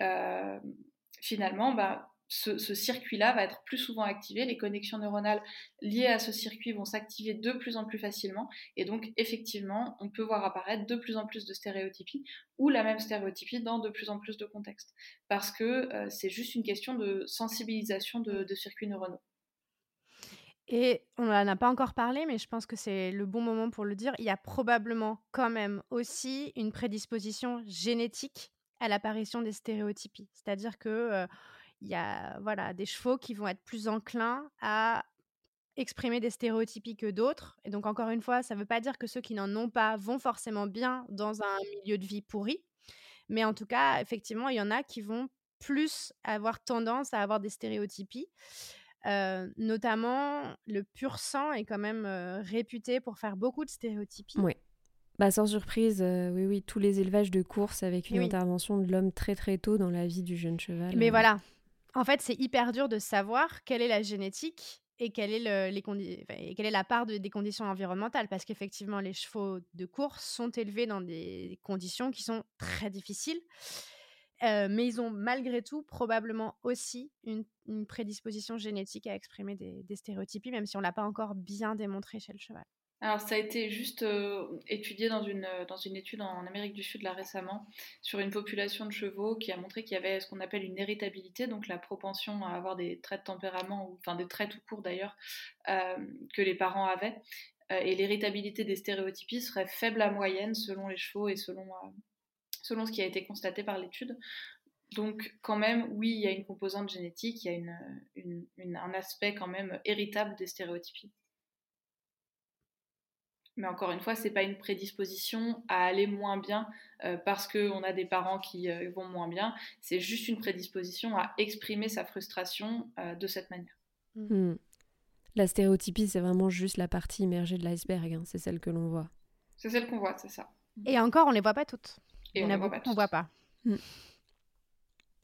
finalement, bah, ce, circuit-là va être plus souvent activé, les connexions neuronales liées à ce circuit vont s'activer de plus en plus facilement, et donc effectivement, on peut voir apparaître de plus en plus de stéréotypies ou la même stéréotypie dans de plus en plus de contextes, parce que euh, c'est juste une question de sensibilisation de, circuits neuronaux. Et on n'en a pas encore parlé, mais je pense que c'est le bon moment pour le dire. Il y a probablement quand même aussi une prédisposition génétique à l'apparition des stéréotypies. C'est-à-dire que euh, il y a voilà, des chevaux qui vont être plus enclins à exprimer des stéréotypies que d'autres. Et donc, encore une fois, ça ne veut pas dire que ceux qui n'en ont pas vont forcément bien dans un milieu de vie pourri. Mais en tout cas, effectivement, il y en a qui vont plus avoir tendance à avoir des stéréotypies. Euh, notamment, le pur sang est quand même euh, réputé pour faire beaucoup de stéréotypies. Oui. Bah, sans surprise, euh, oui, oui, tous les élevages de course avec une intervention de l'homme très très tôt dans la vie du jeune cheval. Mais voilà, en fait, c'est hyper dur de savoir quelle est la génétique et quelle est, le, les quelle est la part des conditions environnementales. Parce qu'effectivement, les chevaux de course sont élevés dans des conditions qui sont très difficiles. Euh, mais ils ont malgré tout probablement aussi une, prédisposition génétique à exprimer des, des stéréotypies, même si on ne l'a pas encore bien démontré chez le cheval. Alors ça a été juste euh, étudié dans une, euh, dans une étude en Amérique du Sud là récemment sur une population de chevaux qui a montré qu'il y avait ce qu'on appelle une héritabilité, donc la propension à avoir des traits de tempérament, ou, enfin des traits tout court d'ailleurs, euh, que les parents avaient. et l'héritabilité des stéréotypies serait faible à moyenne selon les chevaux et selon, selon ce qui a été constaté par l'étude. Donc quand même, oui, il y a une composante génétique, il y a une, un aspect quand même héritable des stéréotypies. Mais encore une fois, c'est pas une prédisposition à aller moins bien euh, parce qu'on a des parents qui euh, vont moins bien. C'est juste une prédisposition à exprimer sa frustration euh, de cette manière. Hmm. La stéréotypie, c'est vraiment juste la partie immergée de l'iceberg. Hein. C'est celle que l'on voit. C'est celle qu'on voit, c'est ça. Et encore, on les voit pas toutes. Et on a les voit beaucoup pas qu'on toutes. voit pas.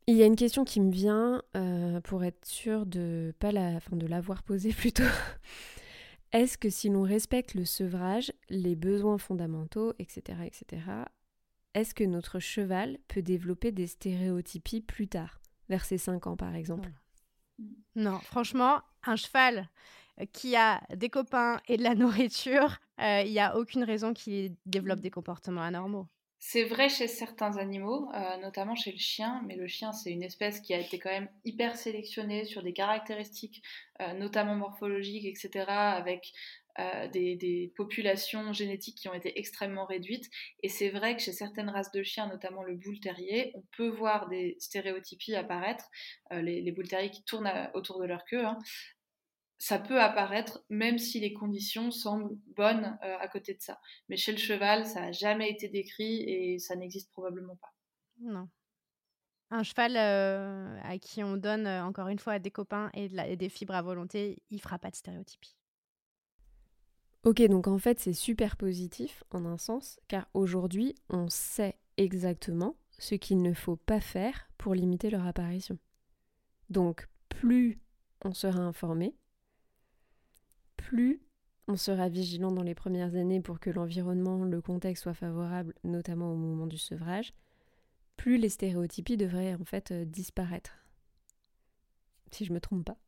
Il y a une question qui me vient euh, pour être sûre de pas la, enfin de l'avoir posée plutôt. Est-ce que si l'on respecte le sevrage, les besoins fondamentaux, etc., etc., est-ce que notre cheval peut développer des stéréotypies plus tard, vers ses 5 ans par exemple? Non, franchement, un cheval qui a des copains et de la nourriture, euh, il n'y a aucune raison qu'il développe des comportements anormaux. C'est vrai chez certains animaux, euh, notamment chez le chien, mais le chien c'est une espèce qui a été quand même hyper sélectionnée sur des caractéristiques, euh, notamment morphologiques, etc., avec euh, des, populations génétiques qui ont été extrêmement réduites. Et c'est vrai que chez certaines races de chiens, notamment le bull terrier, on peut voir des stéréotypies apparaître, les, les terriers qui tournent autour de leur queue. hein. Ça peut apparaître même si les conditions semblent bonnes euh, à côté de ça. Mais chez le cheval, ça n'a jamais été décrit et ça n'existe probablement pas. Non. Un cheval euh, à qui on donne, euh, encore une fois, des copains et, de la- et des fibres à volonté, il fera pas de stéréotypie. Ok, donc en fait c'est super positif en un sens, car aujourd'hui on sait exactement ce qu'il ne faut pas faire pour limiter leur apparition. Donc plus on sera informé, plus on sera vigilant dans les premières années pour que l'environnement, le contexte soit favorable, notamment au moment du sevrage, plus les stéréotypies devraient en fait euh, disparaître. Si je me trompe pas.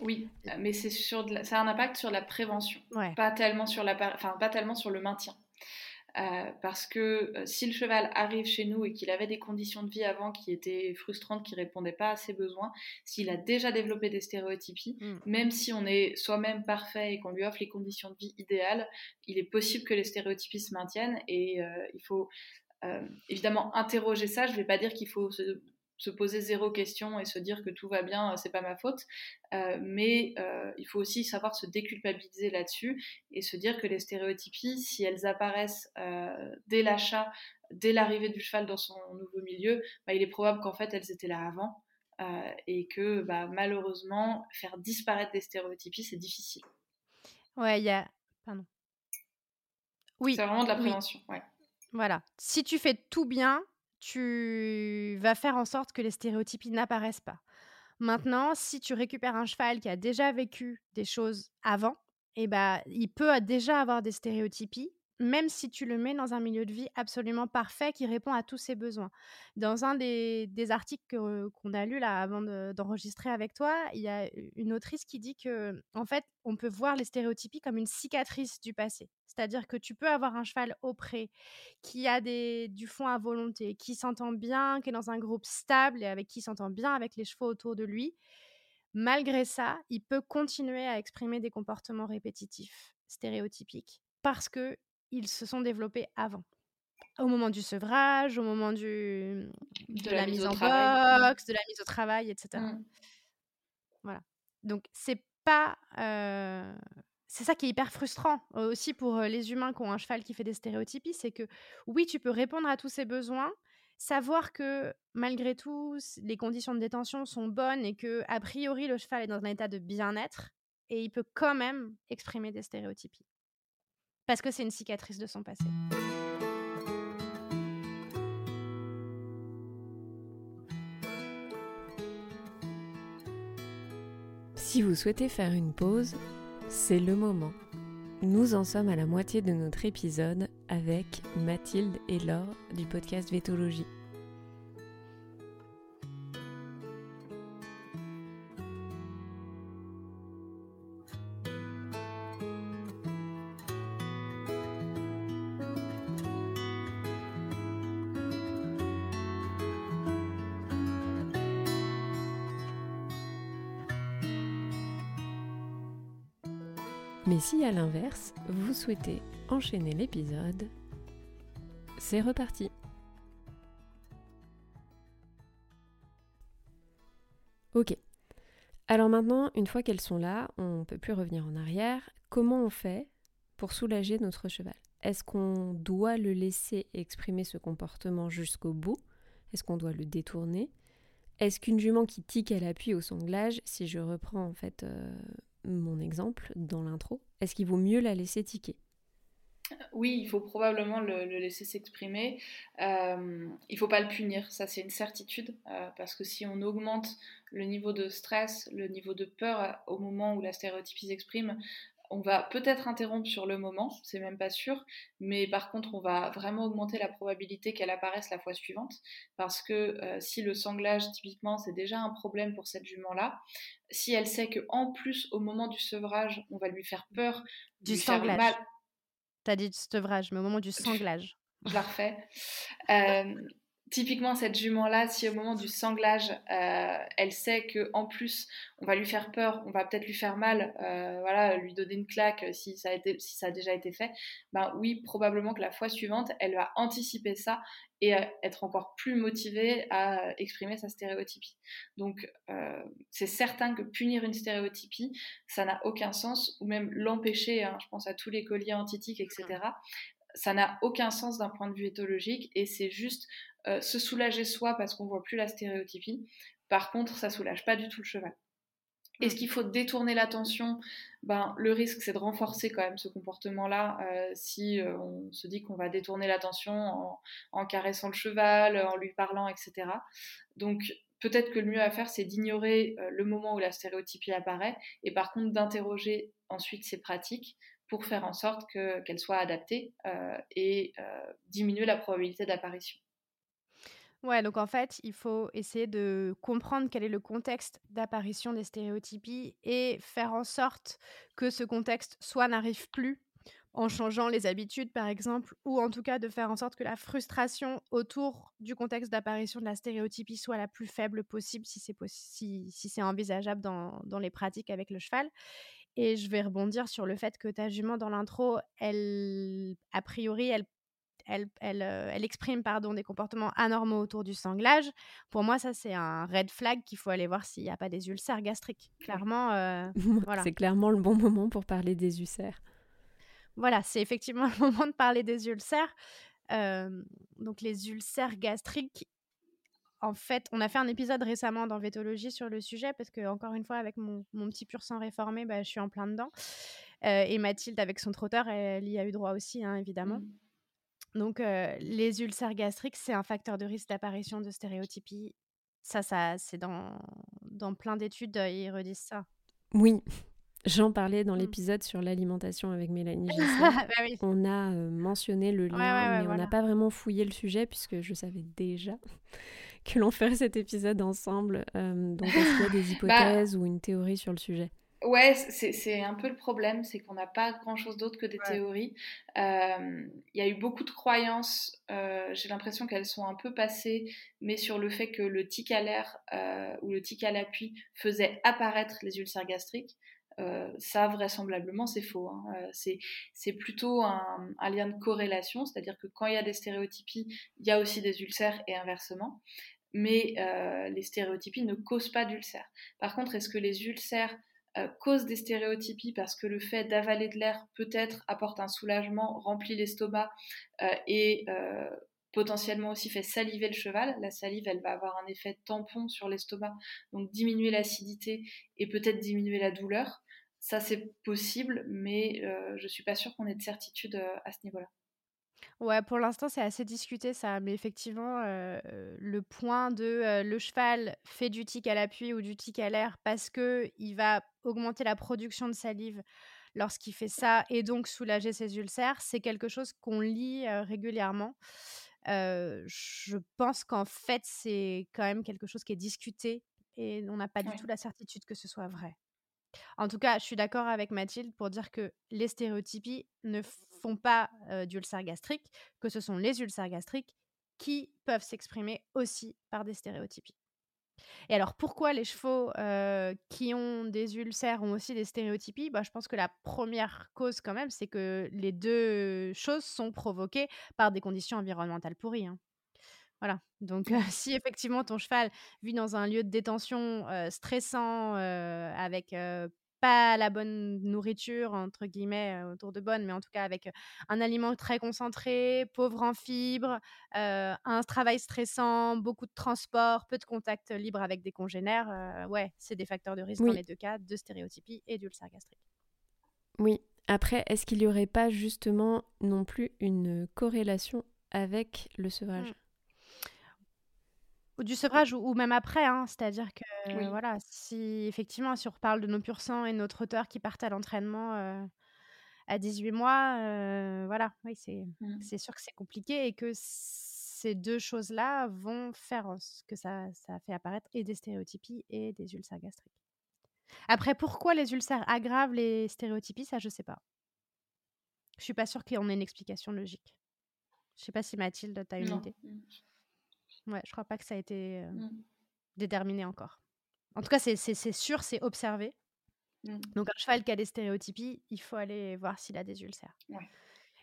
Oui, mais c'est sur de la- ça a un impact sur la prévention, Ouais. pas tellement sur la, enfin pas tellement sur le maintien. Euh, parce que euh, si le cheval arrive chez nous et qu'il avait des conditions de vie avant qui étaient frustrantes, qui répondaient pas à ses besoins, s'il a déjà développé des stéréotypies, Mm. même si on est soi-même parfait et qu'on lui offre les conditions de vie idéales, il est possible que les stéréotypies se maintiennent et euh, il faut évidemment interroger ça. Je ne vais pas dire qu'il faut se, se poser zéro question et se dire que tout va bien, euh, c'est pas ma faute, Euh, mais euh, il faut aussi savoir se déculpabiliser là-dessus et se dire que les stéréotypies, si elles apparaissent euh, dès l'achat, dès l'arrivée du cheval dans son nouveau milieu, bah, il est probable qu'en fait elles étaient là avant. et que bah, malheureusement, faire disparaître des stéréotypies, c'est difficile. Ouais, il y a. Pardon. Oui, C'est vraiment de la oui. prévention. Ouais. Voilà. Si tu fais tout bien, tu vas faire en sorte que les stéréotypies n'apparaissent pas. Maintenant, si tu récupères un cheval qui a déjà vécu des choses avant, eh ben, il peut déjà avoir des stéréotypies, même si tu le mets dans un milieu de vie absolument parfait qui répond à tous ses besoins. Dans un des, des articles qu'on a lus là avant de- d'enregistrer avec toi, il y a une autrice qui dit que, en fait, on peut voir les stéréotypies comme une cicatrice du passé. C'est-à-dire que tu peux avoir un cheval auprès qui a des, du fond à volonté, qui s'entend bien, qui est dans un groupe stable et avec qui s'entend bien avec les chevaux autour de lui. Malgré ça, il peut continuer à exprimer des comportements répétitifs, stéréotypiques, parce que ils se sont développés avant. Au moment du sevrage, au moment du, de, la, mise en travail. box, de la mise au travail, etc. Mm. Voilà. Donc c'est pas euh, c'est ça qui est hyper frustrant aussi pour les humains qui ont un cheval qui fait des stéréotypies, c'est que oui, tu peux répondre à tous ses besoins, savoir que malgré tout, les conditions de détention sont bonnes et que a priori le cheval est dans un état de bien-être et il peut quand même exprimer des stéréotypies. Parce que c'est une cicatrice de son passé. Si vous souhaitez faire une pause, c'est le moment. Nous en sommes à la moitié de notre épisode avec Mathilde et Laure du podcast Vétologie. À l'inverse, vous souhaitez enchaîner l'épisode, c'est reparti. Ok. Alors maintenant, une fois qu'elles sont là, on ne peut plus revenir en arrière. Comment on fait pour soulager notre cheval? Est-ce qu'on doit le laisser exprimer ce comportement jusqu'au bout? Est-ce qu'on doit le détourner? Est-ce qu'une jument qui tique à l'appui au sanglage, si je reprends en fait euh, mon exemple dans l'intro, est-ce qu'il vaut mieux la laisser tiquer? Oui, il faut probablement le, laisser s'exprimer. Euh, il ne faut pas le punir, ça c'est une certitude, euh, parce que si on augmente le niveau de stress, le niveau de peur au moment où la stéréotypie s'exprime, on va peut-être interrompre sur le moment, c'est même pas sûr, mais par contre on va vraiment augmenter la probabilité qu'elle apparaisse la fois suivante, parce que euh, si le sanglage typiquement c'est déjà un problème pour cette jument-là, si elle sait que en plus au moment du sevrage on va lui faire peur, du sanglage. T'as dit sevrage, mais au moment du sanglage. Je la refais. Euh, typiquement cette jument-là, si au moment du sanglage, euh, elle sait que en plus on va lui faire peur, on va peut-être lui faire mal, euh, voilà, lui donner une claque si ça a été, si ça a déjà été fait, ben oui, probablement que la fois suivante, elle va anticiper ça et euh, être encore plus motivée à exprimer sa stéréotypie. Donc c'est certain que punir une stéréotypie, ça n'a aucun sens, ou même l'empêcher. Hein, je pense à tous les colliers antitiques, etc ça n'a aucun sens d'un point de vue éthologique et c'est juste euh, se soulager soi parce qu'on voit plus la stéréotypie. Par contre, ça soulage pas du tout le cheval. Est-ce mm. qu'il faut détourner l'attention ben, Le risque, c'est de renforcer quand même ce comportement-là euh, si euh, on se dit qu'on va détourner l'attention en, caressant le cheval, en lui parlant, etc. Donc, peut-être que le mieux à faire, c'est d'ignorer le moment où la stéréotypie apparaît et par contre d'interroger ensuite ses pratiques pour faire en sorte qu'elle soit adaptée et diminuer la probabilité d'apparition. Ouais, donc en fait, il faut essayer de comprendre quel est le contexte d'apparition des stéréotypies et faire en sorte que ce contexte soit n'arrive plus en changeant les habitudes, par exemple, ou en tout cas de faire en sorte que la frustration autour du contexte d'apparition de la stéréotypie soit la plus faible possible si c'est si, si envisageable dans, dans, les pratiques avec le cheval. Et je vais rebondir sur le fait que ta jument dans l'intro, elle, a priori, elle elle, euh, elle, exprime pardon, des comportements anormaux autour du sanglage. Pour moi, ça, c'est un red flag qu'il faut aller voir s'il n'y a pas des ulcères gastriques. Clairement, euh, voilà. C'est clairement le bon moment pour parler des ulcères. Voilà, c'est effectivement le moment de parler des ulcères. Euh, donc, les ulcères gastriques, en fait, on a fait un épisode récemment dans Vétologie sur le sujet parce que, encore une fois, avec mon, petit pur sang réformé, bah, je suis en plein dedans. et Mathilde, avec son trotteur, elle, y a eu droit aussi, hein, évidemment. Mmh. Donc, les ulcères gastriques, c'est un facteur de risque d'apparition de stéréotypie. Ça, ça c'est dans, dans plein d'études, ils redisent ça. Oui, j'en parlais dans mmh. l'épisode sur l'alimentation avec Mélanie bah On a mentionné le lien, mais on n'a pas vraiment fouillé le sujet puisque je savais déjà que l'on ferait cet épisode ensemble. donc, est-ce qu'il y a des bah hypothèses ou une théorie sur le sujet? Ouais, c'est un peu le problème, c'est qu'on n'a pas grand-chose d'autre que des théories. Il y a eu beaucoup de croyances, euh, j'ai l'impression qu'elles sont un peu passées, mais sur le fait que le tic à l'air euh, ou le tic à l'appui faisait apparaître les ulcères gastriques. Euh, ça, vraisemblablement, c'est faux. Hein. c'est plutôt un, un, lien de corrélation, c'est-à-dire que quand il y a des stéréotypies, il y a aussi des ulcères et inversement. Mais les stéréotypies ne causent pas d'ulcères. Par contre, est-ce que les ulcères cause des stéréotypies parce que le fait d'avaler de l'air peut-être apporte un soulagement, remplit l'estomac euh, et euh, potentiellement aussi fait saliver le cheval. La salive, elle va avoir un effet tampon sur l'estomac, donc diminuer l'acidité et peut-être diminuer la douleur. Ça, c'est possible, mais je ne suis pas sûre qu'on ait de certitude à ce niveau-là. Ouais, pour l'instant, c'est assez discuté ça, mais effectivement, le point de, le cheval fait du tic à l'appui ou du tic à l'air parce que il va augmenter la production de salive lorsqu'il fait ça et donc soulager ses ulcères, c'est quelque chose qu'on lit, régulièrement. je pense qu'en fait, c'est quand même quelque chose qui est discuté et on n'a pas du tout la certitude que ce soit vrai. En tout cas, je suis d'accord avec Mathilde pour dire que les stéréotypies ne font pas d'ulcères gastriques, que ce sont les ulcères gastriques qui peuvent s'exprimer aussi par des stéréotypies. Et alors, pourquoi les chevaux qui ont des ulcères ont aussi des stéréotypies? Bah, Je pense que la première cause, quand même, c'est que les deux choses sont provoquées par des conditions environnementales pourries. Hein. Voilà. Donc, si effectivement ton cheval vit dans un lieu de détention stressant, avec pas la bonne nourriture, entre guillemets, autour de bonne, mais en tout cas avec un aliment très concentré, pauvre en fibres, un travail stressant, beaucoup de transport, peu de contact libre avec des congénères, ouais, c'est des facteurs de risque dans les deux cas, de stéréotypie et d'ulcère gastrique. Oui. Après, est-ce qu'il n'y aurait pas justement non plus une corrélation avec le sevrage? Ou du sevrage ou, même après, hein. c'est-à-dire que voilà, si effectivement, si on reparle de nos pur sang et notre auteur qui partent à l'entraînement à 18 mois, voilà, oui, mmh. c'est sûr que c'est compliqué et que ces deux choses-là vont faire que ça, ça fait apparaître et des stéréotypies et des ulcères gastriques. Après, pourquoi les ulcères aggravent les stéréotypies, ça, je sais pas. Je suis pas sûre qu'il y en ait une explication logique. Je sais pas si Mathilde, tu as une idée. Mmh. Ouais, je crois pas que ça a été mmh. déterminé encore. En tout cas, c'est sûr, c'est observé. Mmh. Donc, un cheval qui a des stéréotypies, il faut aller voir s'il a des ulcères.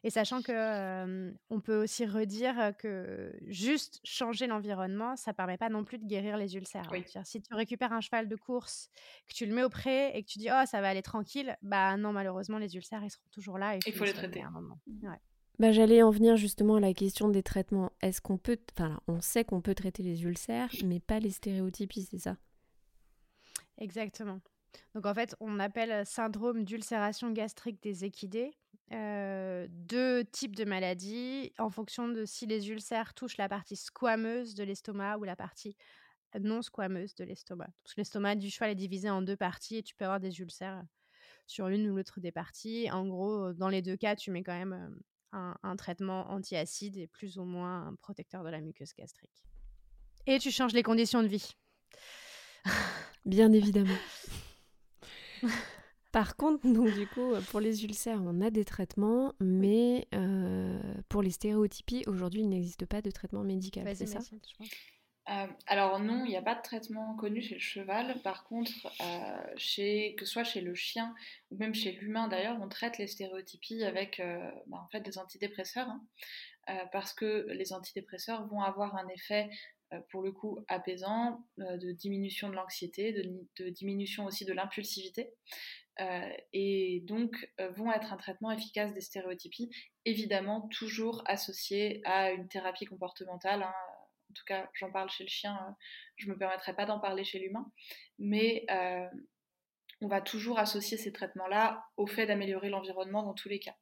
Et sachant que on peut aussi redire que juste changer l'environnement, ça permet pas non plus de guérir les ulcères. Hein. Si tu récupères un cheval de course, que tu le mets au pré et que tu dis oh ça va aller tranquille, bah non malheureusement les ulcères ils seront toujours là. Il faut, les traiter. un moment. Ouais. Bah, J'allais en venir justement à la question des traitements. Est-ce qu'on peut, enfin, on sait qu'on peut traiter les ulcères, mais pas les stéréotypies, c'est ça? Exactement. Donc en fait, on appelle syndrome d'ulcération gastrique des équidés euh, deux types de maladies en fonction de si les ulcères touchent la partie squameuse de l'estomac ou la partie non squameuse de l'estomac. L'estomac du cheval est divisé en deux parties et tu peux avoir des ulcères sur l'une ou l'autre des parties. En gros, dans les deux cas, tu mets quand même un, traitement antiacide et plus ou moins un protecteur de la muqueuse gastrique. Et tu changes les conditions de vie. Bien évidemment. Par contre, donc, du coup, pour les ulcères, on a des traitements, mais euh, pour les stéréotypies, aujourd'hui, il n'existe pas de traitement médical, c'est ça? Euh, alors non, il n'y a pas de traitement connu chez le cheval. Par contre, euh, que ce soit chez le chien ou même chez l'humain d'ailleurs, on traite les stéréotypies avec euh, bah, en fait des antidépresseurs, hein. parce que les antidépresseurs vont avoir un effet pour le coup apaisant, de diminution de l'anxiété, de, diminution aussi de l'impulsivité. et donc vont être un traitement efficace des stéréotypies, évidemment toujours associé à une thérapie comportementale, hein, tout cas j'en parle chez le chien, euh, je ne me permettrai pas d'en parler chez l'humain, mais euh, on va toujours associer ces traitements-là au fait d'améliorer l'environnement dans tous les cas.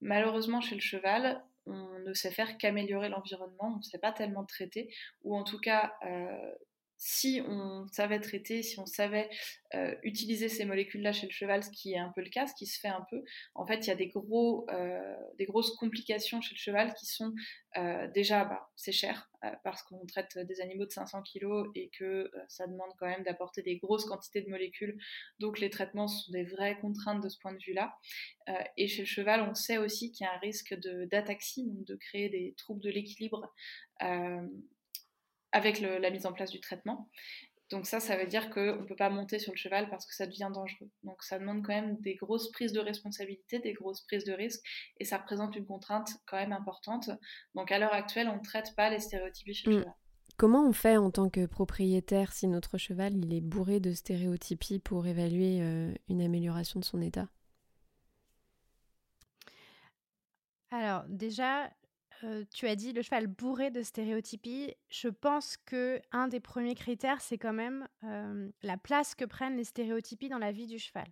Malheureusement, chez le cheval, on ne sait faire qu'améliorer l'environnement, on ne sait pas tellement traiter, ou en tout cas, euh, si on savait traiter, si on savait euh, utiliser ces molécules-là chez le cheval, ce qui est un peu le cas, ce qui se fait un peu, en fait, il y a des, gros, euh, des grosses complications chez le cheval qui sont euh, déjà, bah, c'est cher parce qu'on traite des animaux de 500 kg et que ça demande quand même d'apporter des grosses quantités de molécules. Donc les traitements sont des vraies contraintes de ce point de vue-là. et chez le cheval, on sait aussi qu'il y a un risque d'ataxie, donc de créer des troubles de l'équilibre avec la mise en place du traitement. Donc ça, ça veut dire qu'on ne peut pas monter sur le cheval parce que ça devient dangereux. Donc ça demande quand même des grosses prises de responsabilité, des grosses prises de risque, et ça représente une contrainte quand même importante. Donc à l'heure actuelle, on ne traite pas les stéréotypies chez le mm. cheval. Comment on fait en tant que propriétaire si notre cheval il est bourré de stéréotypies pour évaluer euh, une amélioration de son état? Alors déjà, tu as dit le cheval bourré de stéréotypies. Je pense que un des premiers critères, c'est quand même la place que prennent les stéréotypies dans la vie du cheval.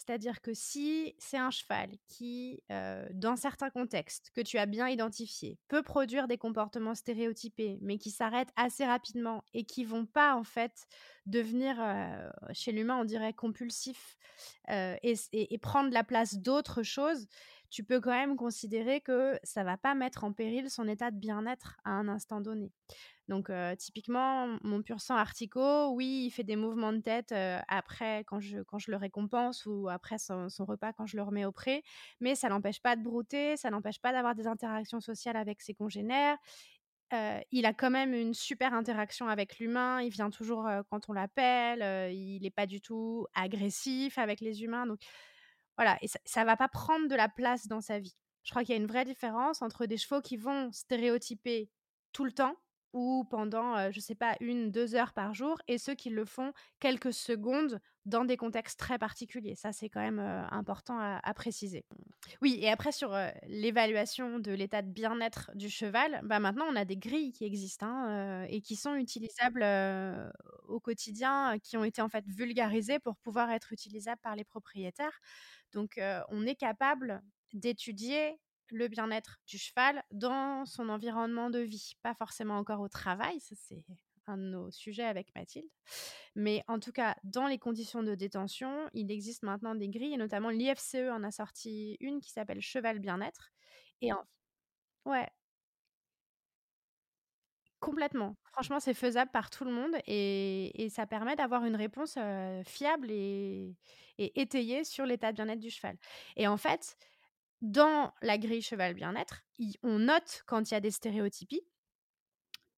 C'est-à-dire que si c'est un cheval qui, dans certains contextes que tu as bien identifiés, peut produire des comportements stéréotypés, mais qui s'arrêtent assez rapidement et qui vont pas en fait devenir, chez l'humain, on dirait compulsif et, et, prendre la place d'autres choses, tu peux quand même considérer que ça va pas mettre en péril son état de bien-être à un instant donné. Donc typiquement, mon pur sang Artico, oui, il fait des mouvements de tête après quand je, quand je le récompense ou après son, repas quand je le remets au pré, mais ça l'empêche pas de brouter, ça n'empêche pas d'avoir des interactions sociales avec ses congénères. il a quand même une super interaction avec l'humain, il vient toujours quand on l'appelle, il n'est pas du tout agressif avec les humains. Voilà, et ça, ne va pas prendre de la place dans sa vie. Je crois qu'il y a une vraie différence entre des chevaux qui vont stéréotyper tout le temps ou pendant, je ne sais pas, une, deux heures par jour, et ceux qui le font quelques secondes dans des contextes très particuliers. Ça, c'est quand même important à, préciser. Oui, et après, sur l'évaluation de l'état de bien-être du cheval, bah, maintenant, on a des grilles qui existent hein, et qui sont utilisables au quotidien, qui ont été en fait vulgarisées pour pouvoir être utilisables par les propriétaires. Donc, on est capable d'étudier le bien-être du cheval dans son environnement de vie, pas forcément encore au travail, ça c'est un de nos sujets avec Mathilde. Mais en tout cas, dans les conditions de détention, il existe maintenant des grilles, et notamment l'IFCE en a sorti une qui s'appelle Cheval Bien-être. Et en... Ouais. Complètement. Franchement, c'est faisable par tout le monde et, ça permet d'avoir une réponse fiable et, étayée sur l'état de bien-être du cheval. Et en fait, dans la grille cheval bien-être, on note quand il y a des stéréotypies.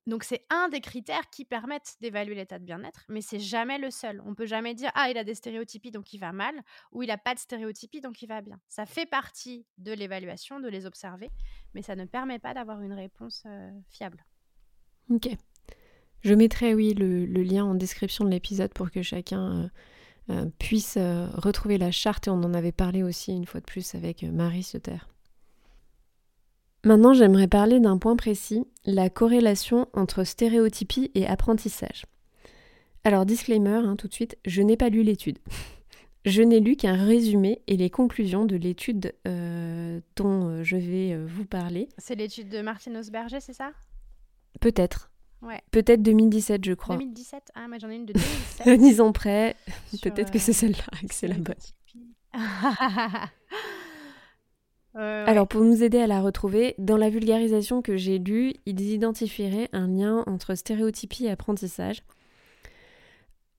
Donc c'est un des critères qui permettent d'évaluer l'état de bien-être, mais c'est jamais le seul. On peut jamais dire ah il a des stéréotypies donc il va mal ou il a pas de stéréotypies donc il va bien. Ça fait partie de l'évaluation, de les observer, mais ça ne permet pas d'avoir une réponse fiable. Ok. Je mettrai oui le, lien en description de l'épisode pour que chacun euh, puisse euh, retrouver la charte et on en avait parlé aussi une fois de plus avec euh, Marie Sutter. Maintenant, j'aimerais parler d'un point précis, la corrélation entre stéréotypie et apprentissage. Alors, disclaimer, hein, tout de suite, je n'ai pas lu l'étude. je n'ai lu qu'un résumé et les conclusions de l'étude dont je vais vous parler. C'est l'étude de Martine Osberger, c'est ça? Peut-être. Peut-être 2017, je crois. 2017 Ah, moi j'en ai une de 2017. Disons près. Peut-être que c'est celle-là, que c'est la bonne. Alors, pour nous aider à la retrouver, dans la vulgarisation que j'ai lue, ils identifieraient un lien entre stéréotypie et apprentissage.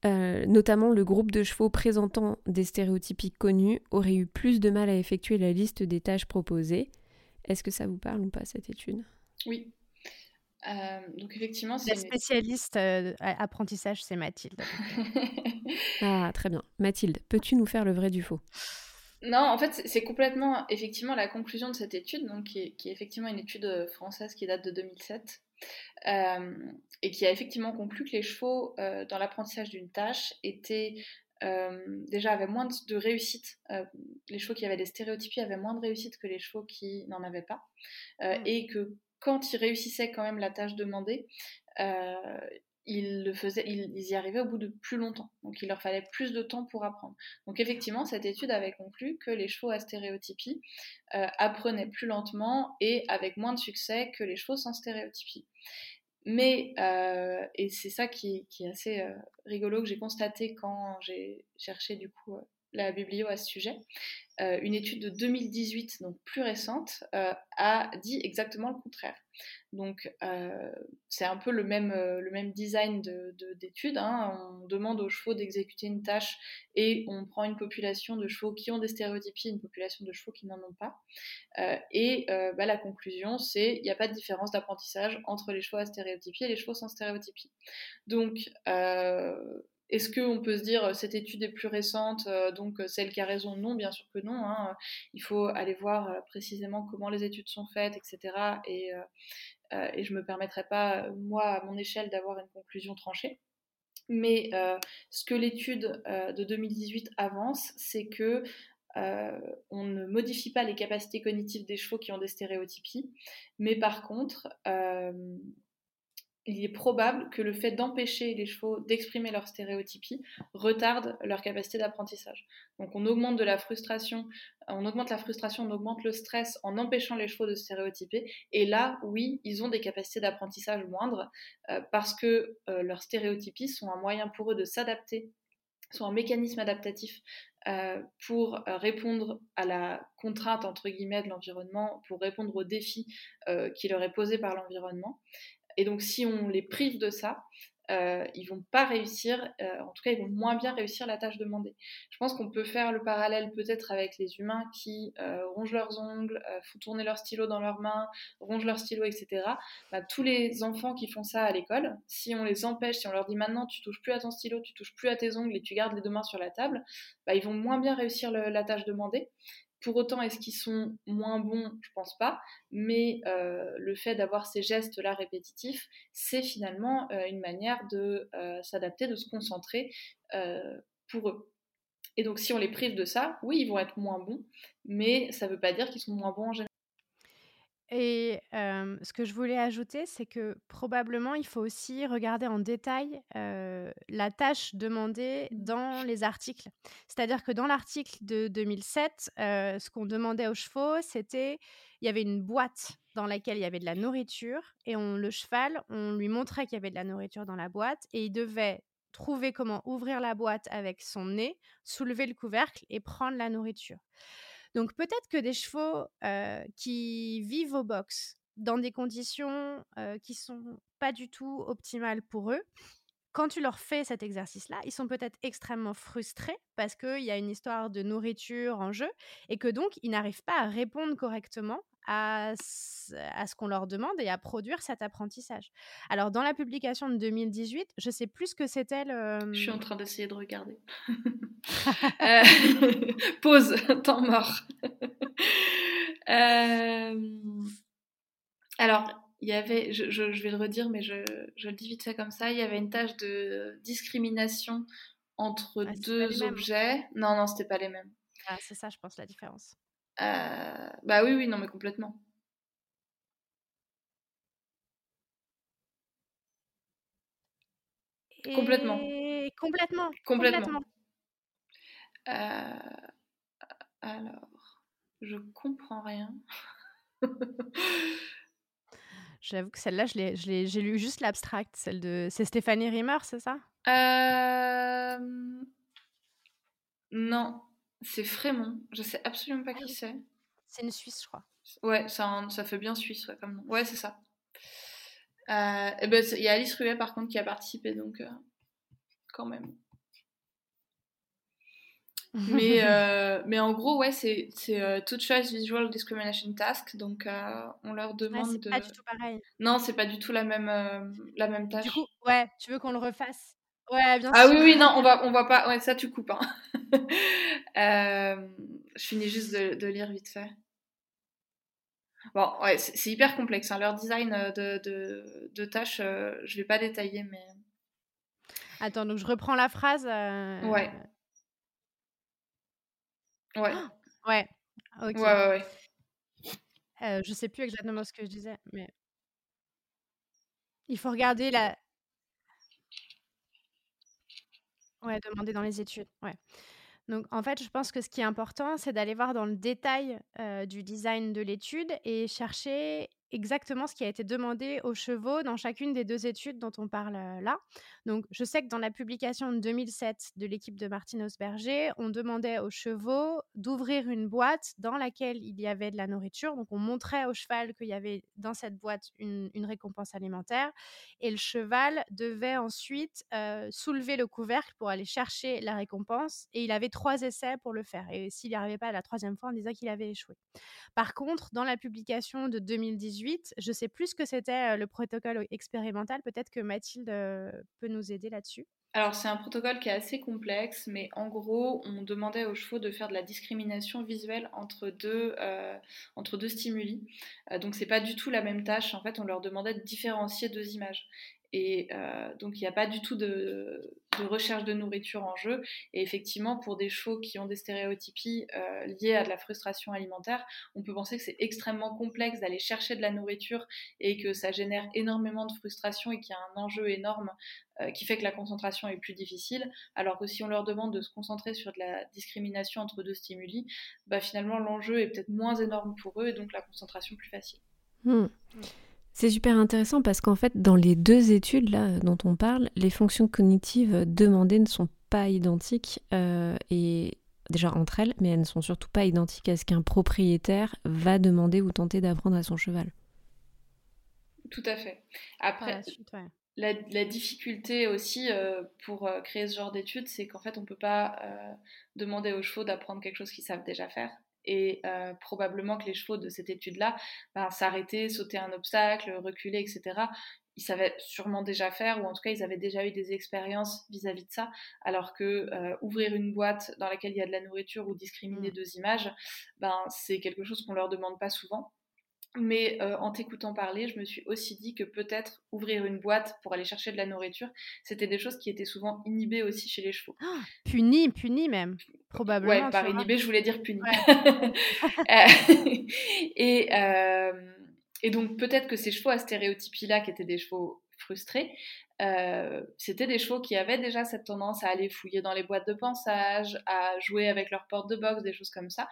Euh, notamment, le groupe de chevaux présentant des stéréotypies connues aurait eu plus de mal à effectuer la liste des tâches proposées. Est-ce que ça vous parle ou pas, cette étude? Oui, euh, donc effectivement, la spécialiste euh, apprentissage, c'est Mathilde. ah, très bien. Mathilde, peux-tu nous faire le vrai du faux? Non, en fait, c'est complètement effectivement la conclusion de cette étude, donc qui est, effectivement une étude française qui date de 2007, et qui a effectivement conclu que les chevaux dans l'apprentissage d'une tâche étaient déjà avaient moins de, réussite. les chevaux qui avaient des stéréotypies avaient moins de réussite que les chevaux qui n'en avaient pas, mmh. et que quand ils réussissaient quand même la tâche demandée, euh, ils, y arrivaient au bout de plus longtemps. Donc il leur fallait plus de temps pour apprendre. Donc effectivement, cette étude avait conclu que les chevaux à stéréotypie euh, apprenaient plus lentement et avec moins de succès que les chevaux sans stéréotypie. Mais, euh, et c'est ça qui, est assez rigolo que j'ai constaté quand j'ai cherché du coup la biblio à ce sujet, euh, une étude de 2018, donc plus récente, euh, a dit exactement le contraire. Donc euh, c'est un peu le même, design d'étude. De, hein. On demande aux chevaux d'exécuter une tâche et on prend une population de chevaux qui ont des stéréotypies, une population de chevaux qui n'en ont pas. et bah, la conclusion, c'est il n'y a pas de différence d'apprentissage entre les chevaux à stéréotypie et les chevaux sans stéréotypie. Donc est-ce qu'on peut se dire cette étude est plus récente, euh, donc euh, celle qui a raison? Non, bien sûr que non. Hein. Il faut aller voir euh, précisément comment les études sont faites, etc. Et, et je ne me permettrai pas, moi, à mon échelle, d'avoir une conclusion tranchée. Mais ce que l'étude de 2018 avance, c'est que on ne modifie pas les capacités cognitives des chevaux qui ont des stéréotypies, mais par contre, il est probable que le fait d'empêcher les chevaux d'exprimer leur stéréotypie retarde leur capacité d'apprentissage. Donc on augmente de la frustration, on augmente la frustration, on augmente le stress en empêchant les chevaux de stéréotyper. Et là, oui, ils ont des capacités d'apprentissage moindres euh, parce que euh, leurs stéréotypies sont un moyen pour eux de s'adapter, sont un mécanisme adaptatif euh, pour répondre à la contrainte entre guillemets de l'environnement, pour répondre aux défis qui leur est posé par l'environnement. Et donc, si on les prive de ça, euh, ils vont pas réussir, euh, en tout cas, ils vont moins bien réussir la tâche demandée. Je pense qu'on peut faire le parallèle peut-être avec les humains qui euh, rongent leurs ongles, font tourner leur stylo dans leurs mains, rongent leur stylo, etc. Bah, tous les enfants qui font ça à l'école, si on les empêche, si on leur dit maintenant tu touches plus à ton stylo, tu touches plus à tes ongles et tu gardes les deux mains sur la table, bah, ils vont moins bien réussir la tâche demandée Pour autant, est-ce qu'ils sont moins bons? Je pense pas. Mais le fait d'avoir ces gestes-là répétitifs, c'est finalement une manière de s'adapter, de se concentrer pour eux. Et donc, si on les prive de ça, oui, ils vont être moins bons, mais ça ne veut pas dire qu'ils sont moins bons en général. Et ce que je voulais ajouter, c'est que probablement, il faut aussi regarder en détail la tâche demandée mmh. dans les articles. C'est-à-dire que dans l'article de 2007, ce qu'on demandait aux chevaux, c'était il y avait une boîte dans laquelle il y avait de la nourriture et on, le cheval, on lui montrait qu'il y avait de la nourriture dans la boîte et il devait trouver comment ouvrir la boîte avec son nez, soulever le couvercle et prendre la nourriture. Donc peut-être que des chevaux qui vivent au box dans des conditions qui sont pas du tout optimales pour eux, quand tu leur fais cet exercice-là, ils sont peut-être extrêmement frustrés parce qu'il y a une histoire de nourriture en jeu et que donc ils n'arrivent pas à répondre correctement à, ce qu'on leur demande et à produire cet apprentissage. Alors, dans la publication de 2018, je sais plus ce que c'était le... Je suis en train d'essayer de regarder. Euh, pause, temps mort. Euh, alors, il y avait, je, vais le redire, mais je, je, le dis vite fait comme ça, il y avait une tâche de discrimination entre ah, deux objets. Non, non, c'était pas les mêmes. Ah, c'est ça, je pense, la différence. Euh, bah oui, oui, non, mais complètement. Complètement. Complètement. Complètement. Euh, alors, je comprends rien. J'avoue que celle-là, j'ai lu juste l'abstract, celle de... C'est Stéphanie Rimmer, c'est ça? Euh... Non. C'est Frémont. Je sais absolument pas ah qui c'est. C'est une Suisse, je crois. Ouais, ça, ça fait bien Suisse, ouais, comme nom. Ouais, c'est ça. Euh, et ben, il y a Alice Ruet, par contre, qui a participé, donc euh, quand même. mais, euh, mais en gros, ouais, c'est To Choice Visual Discrimination Task, donc on leur demande ouais, de. pas du tout pareil. Non, c'est pas du tout la même, la même tâche. Du coup, ouais, tu veux qu'on le refasse? Ouais, bien ah sûr. oui, oui, non, on va, on va pas. Ouais, ça, tu coupes. Hein. euh, je finis juste de, de, lire vite fait. Bon, ouais, c'est hyper complexe. Hein. Leur design euh, de, de, de tâches, euh, je vais pas détailler, mais. Attends, donc je reprends la phrase. Euh... Ouais. Ouais. ouais. Ok. Ouais, ouais, ouais. Je sais plus exactement ce que je disais, mais. Il faut regarder la, Ouais, demander dans les études, ouais. Donc en fait, je pense que ce qui est important, c'est d'aller voir dans le détail, du design de l'étude et chercher exactement ce qui a été demandé aux chevaux dans chacune des deux études dont on parle là. Donc, je sais que dans la publication de 2007 de l'équipe de Martine Osberger, on demandait aux chevaux d'ouvrir une boîte dans laquelle il y avait de la nourriture. Donc, on montrait au cheval qu'il y avait dans cette boîte une, récompense alimentaire. Et le cheval devait ensuite soulever le couvercle pour aller chercher la récompense. Et il avait trois essais pour le faire. Et s'il n'y arrivait pas à la troisième fois, on disait qu'il avait échoué. Par contre, dans la publication de 2018, je sais plus ce que c'était le protocole expérimental. Peut-être que Mathilde peut aider là-dessus? Alors c'est un protocole qui est assez complexe, mais en gros, on demandait aux chevaux de faire de la discrimination visuelle entre deux, entre deux stimuli. donc c'est pas du tout la même tâche. En fait, on leur demandait de différencier deux images. Et euh, donc, il n'y a pas du tout de, recherche de nourriture en jeu. Et effectivement, pour des chevaux qui ont des stéréotypies euh, liées à de la frustration alimentaire, on peut penser que c'est extrêmement complexe d'aller chercher de la nourriture et que ça génère énormément de frustration et qu'il y a un enjeu énorme euh, qui fait que la concentration est plus difficile. Alors que si on leur demande de se concentrer sur de la discrimination entre deux stimuli, bah, finalement, l'enjeu est peut-être moins énorme pour eux et donc la concentration plus facile. Hmm. C'est super intéressant parce qu'en fait, dans les deux études là dont on parle, les fonctions cognitives demandées ne sont pas identiques euh, et déjà entre elles, mais elles ne sont surtout pas identiques à ce qu'un propriétaire va demander ou tenter d'apprendre à son cheval. Tout à fait. Après, la, difficulté aussi euh, pour euh, créer ce genre d'études, c'est qu'en fait, on ne peut pas demander aux chevaux d'apprendre quelque chose qu'ils savent déjà faire et euh, probablement que les chevaux de cette étude-là ben, s'arrêter, sauter un obstacle, reculer, etc. ils savaient sûrement déjà faire, ou en tout cas ils avaient déjà eu des expériences vis-à-vis de ça, alors que euh, ouvrir une boîte dans laquelle il y a de la nourriture ou discriminer mmh. deux images, ben, c'est quelque chose qu'on leur demande pas souvent. Mais euh, en t'écoutant parler, je me suis aussi dit que peut-être ouvrir une boîte pour aller chercher de la nourriture, c'était des choses qui étaient souvent inhibées aussi chez les chevaux. Oh, puni, puni même, probablement. Ouais, par inhibé, je voulais dire puni. Euh, et, et donc peut-être que ces chevaux à stéréotypie-là, qui étaient des chevaux frustrés, euh, c'était des chevaux qui avaient déjà cette tendance à aller fouiller dans les boîtes de pensage, à jouer avec leur porte de boxe, des choses comme ça,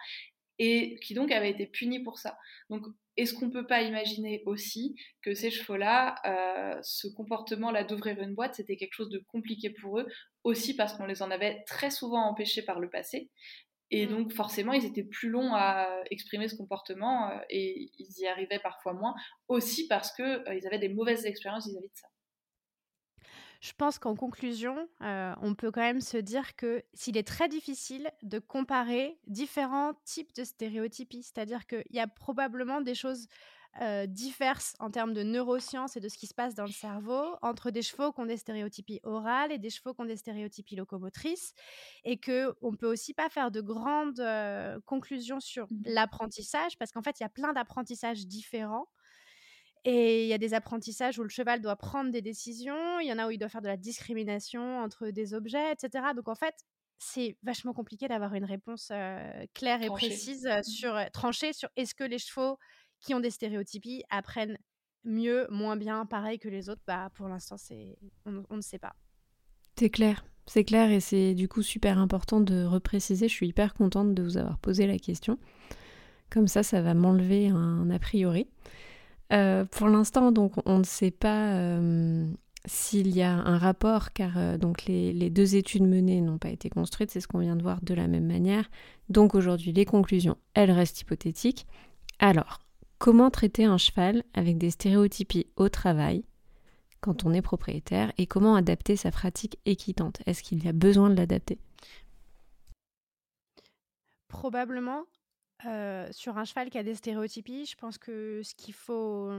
et qui donc avaient été punis pour ça. Donc est-ce qu'on ne peut pas imaginer aussi que ces chevaux-là, euh, ce comportement-là d'ouvrir une boîte, c'était quelque chose de compliqué pour eux, aussi parce qu'on les en avait très souvent empêchés par le passé, et mmh. donc, forcément, ils étaient plus longs à exprimer ce comportement euh, et ils y arrivaient parfois moins, aussi parce qu'ils euh, avaient des mauvaises expériences vis-à-vis de ça. Je pense qu'en conclusion, euh, on peut quand même se dire que s'il est très difficile de comparer différents types de stéréotypies, c'est-à-dire qu'il y a probablement des choses euh, diverses en termes de neurosciences et de ce qui se passe dans le cerveau entre des chevaux qui ont des stéréotypies orales et des chevaux qui ont des stéréotypies locomotrices et que on peut aussi pas faire de grandes euh, conclusions sur mmh l'apprentissage parce qu'en fait il y a plein d'apprentissages différents et il y a des apprentissages où le cheval doit prendre des décisions, il y en a où il doit faire de la discrimination entre des objets, etc. Donc en fait, c'est vachement compliqué d'avoir une réponse euh, claire et précise mmh. sur tranchée sur est-ce que les chevaux qui ont des stéréotypies apprennent mieux, moins bien, pareil que les autres, bah pour l'instant c'est on, ne sait pas. C'est clair, c'est clair et c'est du coup super important de repréciser. Je suis hyper contente de vous avoir posé la question. Comme ça, ça va m'enlever un a priori. Euh, pour l'instant, donc, on ne sait pas euh, s'il y a un rapport, car euh, donc les, les, deux études menées n'ont pas été construites, c'est ce qu'on vient de voir de la même manière. Donc aujourd'hui, les conclusions, elles restent hypothétiques. Alors, Comment traiter un cheval avec des stéréotypies au travail quand on est propriétaire et comment adapter sa pratique équitante? Est-ce qu'il y a besoin de l'adapter? Probablement. Euh, sur un cheval qui a des stéréotypies, je pense que ce qu'il faut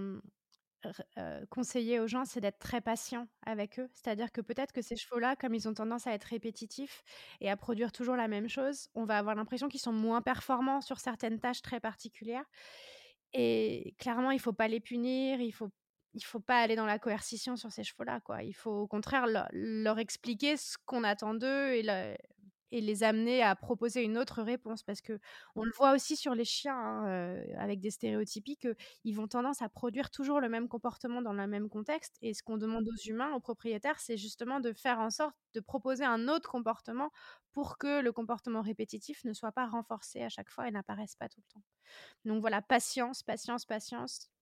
euh, conseiller aux gens, c'est d'être très patient avec eux. C'est-à-dire que peut-être que ces chevaux-là, comme ils ont tendance à être répétitifs et à produire toujours la même chose, on va avoir l'impression qu'ils sont moins performants sur certaines tâches très particulières. Et clairement, il faut pas les punir, il faut faut pas aller dans la coercition sur ces chevaux-là. Il faut au contraire leur, expliquer ce qu'on attend d'eux et, et, les amener à proposer une autre réponse, parce que on le voit aussi sur les chiens hein, avec des stéréotypies qu'ils vont tendance à produire toujours le même comportement dans le même contexte. Et ce qu'on demande aux humains, aux propriétaires, c'est justement de faire en sorte de proposer un autre comportement pour que le comportement répétitif ne soit pas renforcé à chaque fois et n'apparaisse pas tout le temps. Donc voilà, patience, patience, patience.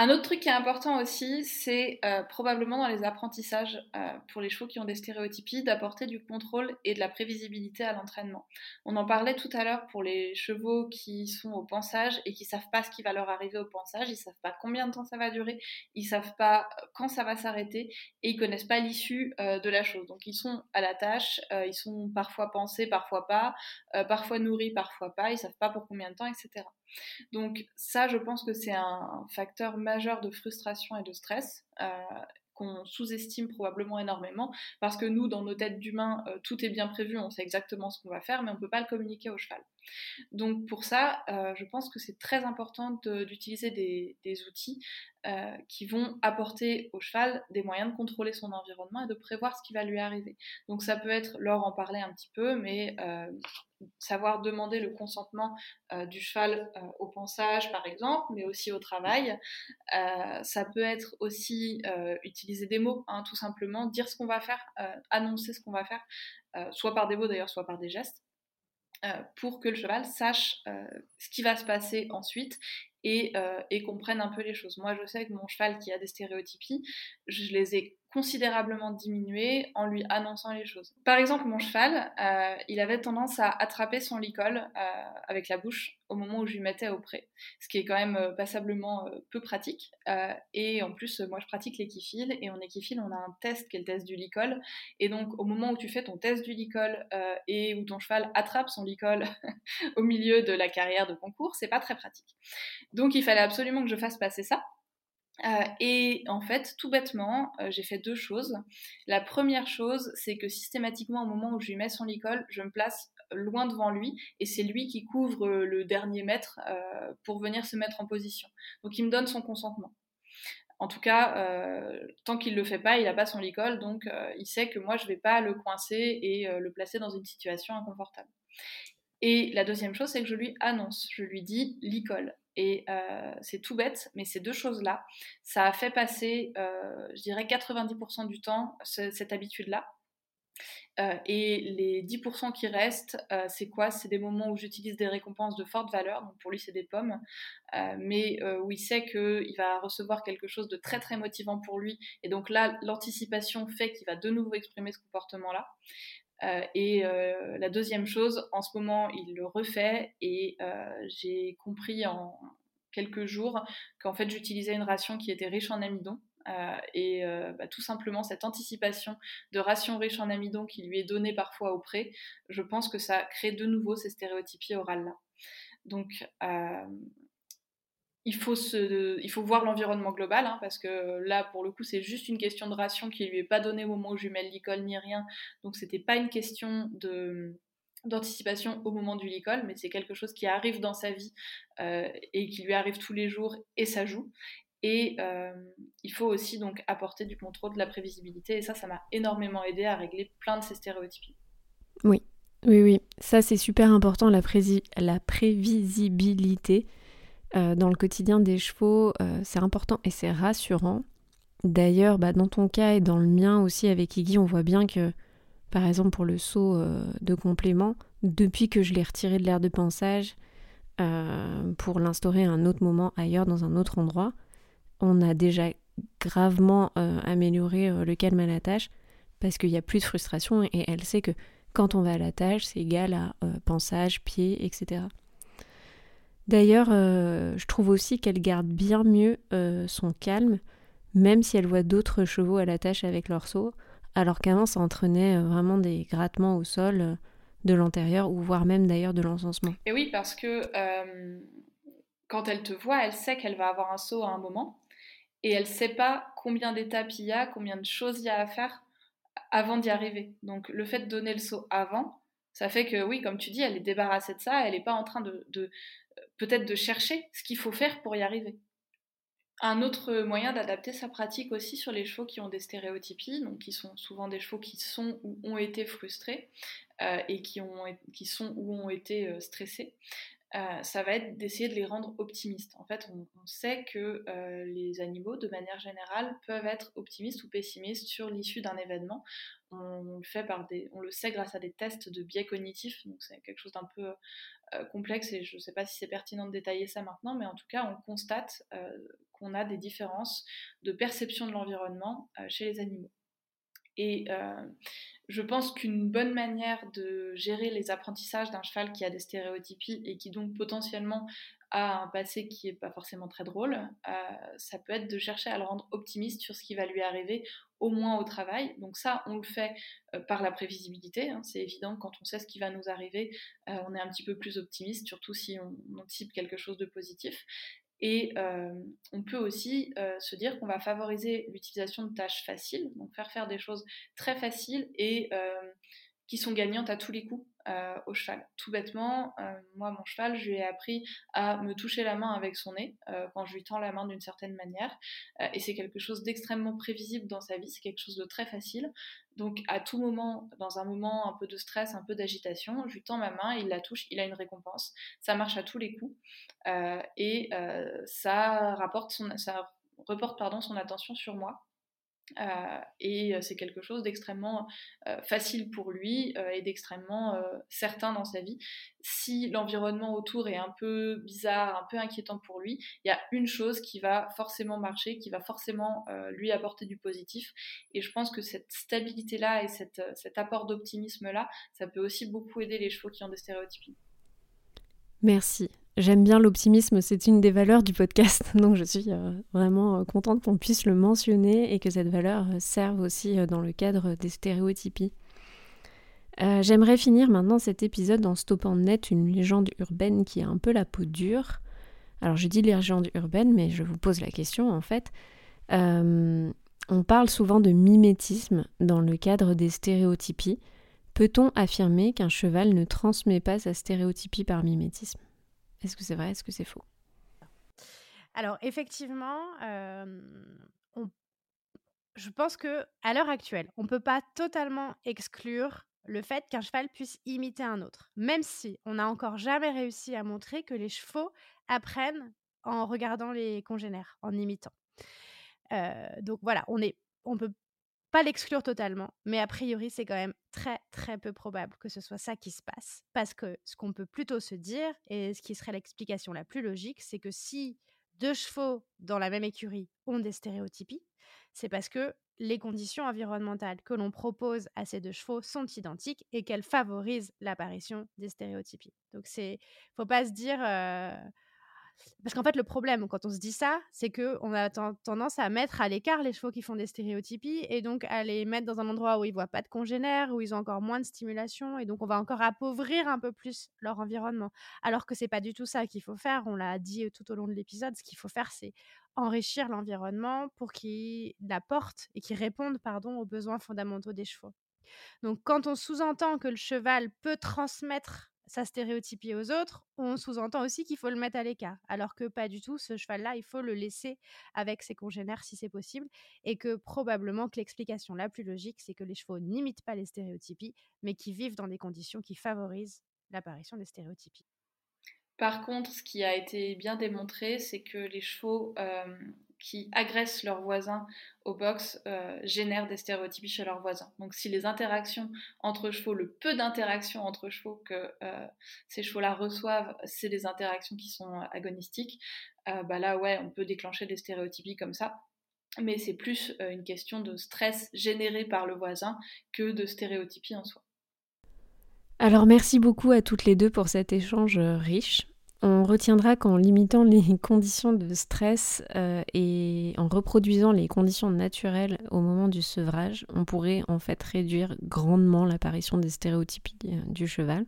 Un autre truc qui est important aussi, c'est euh, probablement dans les apprentissages euh, pour les chevaux qui ont des stéréotypies, d'apporter du contrôle et de la prévisibilité à l'entraînement. On en parlait tout à l'heure pour les chevaux qui sont au pensage et qui savent pas ce qui va leur arriver au pensage, ils savent pas combien de temps ça va durer, ils savent pas euh, quand ça va s'arrêter et ils connaissent pas l'issue de la chose. Donc ils sont à la tâche, ils sont parfois pensés, parfois pas, parfois nourris, parfois pas, ils savent pas pour combien de temps, etc. Donc ça, je pense que c'est un facteur majeur de frustration et de stress. Euh, qu'on sous-estime probablement énormément, parce que nous, dans nos têtes d'humains, euh, tout est bien prévu, on sait exactement ce qu'on va faire, mais on ne peut pas le communiquer au cheval. Donc pour ça, euh, je pense que c'est très important d'utiliser des, outils qui vont apporter au cheval des moyens de contrôler son environnement et de prévoir ce qui va lui arriver. Donc ça peut être, Laure en parlait un petit peu, mais savoir demander le consentement euh, du cheval euh, au pensage, par exemple, mais aussi au travail. Euh, ça peut être aussi utiliser des mots, hein, tout simplement, dire ce qu'on va faire, annoncer ce qu'on va faire, soit par des mots d'ailleurs, soit par des gestes. Pour que le cheval sache ce qui va se passer ensuite et, et comprenne un peu les choses. Moi, je sais que mon cheval qui a des stéréotypies, je les ai considérablement diminué en lui annonçant les choses. Par exemple, mon cheval, euh, il avait tendance à attraper son licol euh, avec la bouche au moment où je lui mettais au pré, ce qui est quand même euh, passablement peu pratique. et en plus, moi je pratique l'équifile, et en équifile, on a un test qui est le test du licol. Et donc, au moment où tu fais ton test du licol et où ton cheval attrape son licol au milieu de la carrière de concours, c'est pas très pratique. Donc, il fallait absolument que je fasse passer ça. Et en fait, tout bêtement, j'ai fait deux choses. La première chose, c'est que systématiquement, au moment où je lui mets son licol, je me place loin devant lui et c'est lui qui couvre le dernier mètre pour venir se mettre en position. Donc il me donne son consentement. En tout cas, euh, tant qu'il ne le fait pas, il n'a pas son licol, donc euh, il sait que moi, je ne vais pas le coincer et euh, le placer dans une situation inconfortable. Et la deuxième chose, c'est que je lui annonce, je lui dis licol. Et c'est tout bête, mais ces deux choses-là, ça a fait passer, je dirais, 90% du temps cette habitude-là. Euh, et les 10% qui restent, euh, c'est quoi? C'est des moments où j'utilise des récompenses de forte valeur, donc pour lui c'est des pommes, euh, mais où il sait qu'il va recevoir quelque chose de très très motivant pour lui, et donc là l'anticipation fait qu'il va de nouveau exprimer ce comportement-là. Et la deuxième chose, en ce moment il le refait, et j'ai compris en quelques jours qu'en fait j'utilisais une ration qui était riche en amidon. Euh, et euh, bah, tout simplement cette anticipation de ration riche en amidon qui lui est donnée parfois auprès, je pense que ça crée de nouveau ces stéréotypies orales-là. Donc, euh, il faut, voir l'environnement global, hein, parce que là, pour le coup, c'est juste une question de ration qui lui est pas donnée au moment où je lui mets le licol ni rien. Donc, c'était pas une question d'anticipation au moment du licol, mais c'est quelque chose qui arrive dans sa vie et qui lui arrive tous les jours et ça joue. Et euh, il faut aussi donc apporter du contrôle, de la prévisibilité. Et ça, ça m'a énormément aidé à régler plein de ces stéréotypes. Oui, oui, oui. Ça, c'est super important, la prévisibilité. Euh, dans le quotidien des chevaux, euh, c'est important et c'est rassurant. D'ailleurs, bah, dans ton cas et dans le mien aussi avec Iggy, on voit bien que, par exemple, pour le saut de complément, depuis que je l'ai retiré de l'air de pensage pour l'instaurer à un autre moment ailleurs, dans un autre endroit, on a déjà gravement euh, amélioré euh, le calme à la tâche parce qu'il n'y a plus de frustration et elle sait que quand on va à la tâche, c'est égal à euh, pensage, pied, etc. D'ailleurs, je trouve aussi qu'elle garde bien mieux son calme, même si elle voit d'autres chevaux à la tâche avec leur saut, alors qu'avant ça entraînait vraiment des grattements au sol de l'intérieur ou voire même d'ailleurs de l'encensement. Et oui, parce que quand elle te voit, elle sait qu'elle va avoir un saut à un moment et elle ne sait pas combien d'étapes il y a, combien de choses il y a à faire avant d'y arriver. Donc le fait de donner le saut avant, ça fait que oui, comme tu dis, elle est débarrassée de ça, elle n'est pas en train de peut-être de chercher ce qu'il faut faire pour y arriver. Un autre moyen d'adapter sa pratique aussi sur les chevaux qui ont des stéréotypies, donc qui sont souvent des chevaux qui sont ou ont été frustrés euh, et qui, ont, qui sont ou ont été euh, stressés, euh, ça va être d'essayer de les rendre optimistes. En fait, on, sait que euh, les animaux, de manière générale, peuvent être optimistes ou pessimistes sur l'issue d'un événement. On, le fait par des, on le sait grâce à des tests de biais cognitifs, donc c'est quelque chose d'un peu euh, complexe et je ne sais pas si c'est pertinent de détailler ça maintenant, mais en tout cas, on constate qu'on a des différences de perception de l'environnement chez les animaux. Et je pense qu'une bonne manière de gérer les apprentissages d'un cheval qui a des stéréotypies et qui donc potentiellement a un passé qui n'est pas forcément très drôle, euh, ça peut être de chercher à le rendre optimiste sur ce qui va lui arriver, au moins au travail. Donc ça, on le fait euh, par la prévisibilité. Hein. C'est évident quand on sait ce qui va nous arriver, euh, on est un petit peu plus optimiste, surtout si on, on anticipe quelque chose de positif. Et euh, on peut aussi euh, se dire qu'on va favoriser l'utilisation de tâches faciles, donc faire faire des choses très faciles et euh, qui sont gagnantes à tous les coups au cheval. Tout bêtement, moi, mon cheval, je lui ai appris à me toucher la main avec son nez quand je lui tends la main d'une certaine manière. et c'est quelque chose d'extrêmement prévisible dans sa vie, c'est quelque chose de très facile. Donc à tout moment, dans un moment un peu de stress, un peu d'agitation, je lui tends ma main, il la touche, il a une récompense. Ça marche à tous les coups euh, et euh, ça rapporte son, ça reporte pardon son attention sur moi. Euh, et c'est quelque chose d'extrêmement facile pour lui et d'extrêmement certain dans sa vie. Si l'environnement autour est un peu bizarre, un peu inquiétant pour lui, il y a une chose qui va forcément marcher, qui va forcément lui apporter du positif. Et je pense que cette stabilité-là et cet apport d'optimisme-là, ça peut aussi beaucoup aider les chevaux qui ont des stéréotypies. Merci. J'aime bien l'optimisme, c'est une des valeurs du podcast, donc je suis euh, vraiment euh, contente qu'on puisse le mentionner et que cette valeur euh, serve aussi dans le cadre des stéréotypies. J'aimerais finir maintenant cet épisode en stoppant net une légende urbaine qui a un peu la peau dure. Alors je dis légende urbaine, mais je vous pose la question en fait. On parle souvent de mimétisme dans le cadre des stéréotypies. Peut-on affirmer qu'un cheval ne transmet pas sa stéréotypie par mimétisme? Est-ce que c'est vrai Est-ce que c'est faux? Alors effectivement, euh, je pense que à l'heure actuelle, on ne peut pas totalement exclure le fait qu'un cheval puisse imiter un autre, même si on n'a encore jamais réussi à montrer que les chevaux apprennent en regardant les congénères, en imitant. Euh, donc voilà, on est, on peut pas l'exclure totalement, mais a priori, c'est quand même très très peu probable que ce soit ça qui se passe. Parce que ce qu'on peut plutôt se dire, et ce qui serait l'explication la plus logique, c'est que si deux chevaux dans la même écurie ont des stéréotypies, c'est parce que les conditions environnementales que l'on propose à ces deux chevaux sont identiques et qu'elles favorisent l'apparition des stéréotypies. Donc c'est, faut pas se dire, euh, parce qu'en fait, le problème quand on se dit ça, c'est qu'on a tendance à mettre à l'écart les chevaux qui font des stéréotypies et donc à les mettre dans un endroit où ils voient pas de congénères, où ils ont encore moins de stimulation et donc on va encore appauvrir un peu plus leur environnement. Alors que c'est pas du tout ça qu'il faut faire. On l'a dit tout au long de l'épisode. Ce qu'il faut faire, c'est enrichir l'environnement pour qu'il apporte et qu'il réponde pardon, aux besoins fondamentaux des chevaux. Donc quand on sous-entend que le cheval peut transmettre sa stéréotypie aux autres, on sous-entend aussi qu'il faut le mettre à l'écart. Alors que pas du tout, ce cheval-là, il faut le laisser avec ses congénères si c'est possible. Et que probablement que l'explication la plus logique, c'est que les chevaux n'imitent pas les stéréotypies, mais qui vivent dans des conditions qui favorisent l'apparition des stéréotypies. Par contre, ce qui a été bien démontré, c'est que les chevaux qui agressent leurs voisins au box euh, génèrent des stéréotypies chez leurs voisins. Donc si les interactions entre chevaux, le peu d'interactions entre chevaux que euh, ces chevaux-là reçoivent, c'est des interactions qui sont agonistiques, euh, bah là ouais, on peut déclencher des stéréotypies comme ça. Mais c'est plus une question de stress généré par le voisin que de stéréotypie en soi. Alors merci beaucoup à toutes les deux pour cet échange riche. On retiendra qu'en limitant les conditions de stress euh, et en reproduisant les conditions naturelles au moment du sevrage, on pourrait en fait réduire grandement l'apparition des stéréotypies euh, du cheval.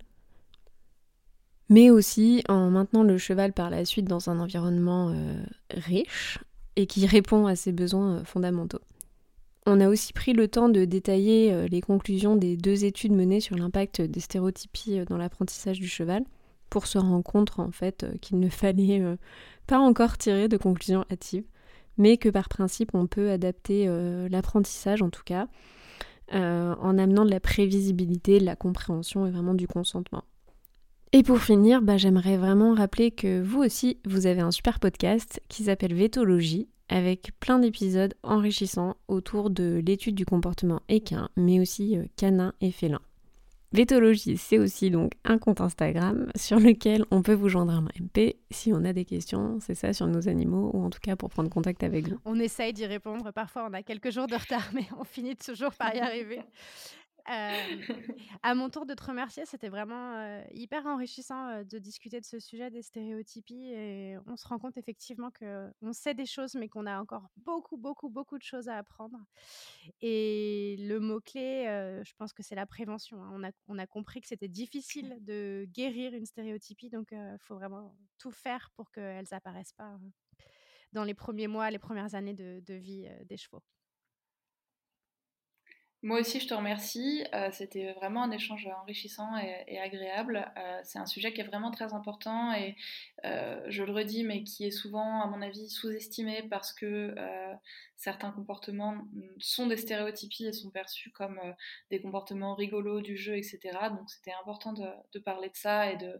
Mais aussi en maintenant le cheval par la suite dans un environnement euh, riche et qui répond à ses besoins fondamentaux. On a aussi pris le temps de détailler les conclusions des deux études menées sur l'impact des stéréotypies dans l'apprentissage du cheval pour se rendre compte en fait euh, qu'il ne fallait euh, pas encore tirer de conclusions hâtives, mais que par principe on peut adapter euh, l'apprentissage en tout cas, en amenant de la prévisibilité, de la compréhension et vraiment du consentement. Et pour finir, bah, j'aimerais vraiment rappeler que vous aussi, vous avez un super podcast qui s'appelle Vétologie, avec plein d'épisodes enrichissants autour de l'étude du comportement équin, mais aussi canin et félin. Vétologie, c'est aussi donc un compte Instagram sur lequel on peut vous joindre un MP si on a des questions, c'est ça, sur nos animaux, ou en tout cas pour prendre contact avec nous. On essaye d'y répondre, parfois on a quelques jours de retard, mais on finit toujours par y arriver. À mon tour de te remercier, c'était vraiment hyper enrichissant de discuter de ce sujet des stéréotypies et on se rend compte effectivement que on sait des choses mais qu'on a encore beaucoup beaucoup beaucoup de choses à apprendre. Et le mot clé, je pense que c'est la prévention. Hein. On, a, on a compris que c'était difficile de guérir une stéréotypie, donc il faut vraiment tout faire pour qu'elles apparaissent pas dans les premiers mois, les premières années de vie des chevaux. Moi aussi, je te remercie. Euh, c'était vraiment un échange enrichissant et, agréable. Euh, c'est un sujet qui est vraiment très important et euh, je le redis, mais qui est souvent, à mon avis, sous-estimé parce que certains comportements sont des stéréotypies et sont perçus comme des comportements rigolos du jeu, etc. Donc c'était important de, parler de ça et de,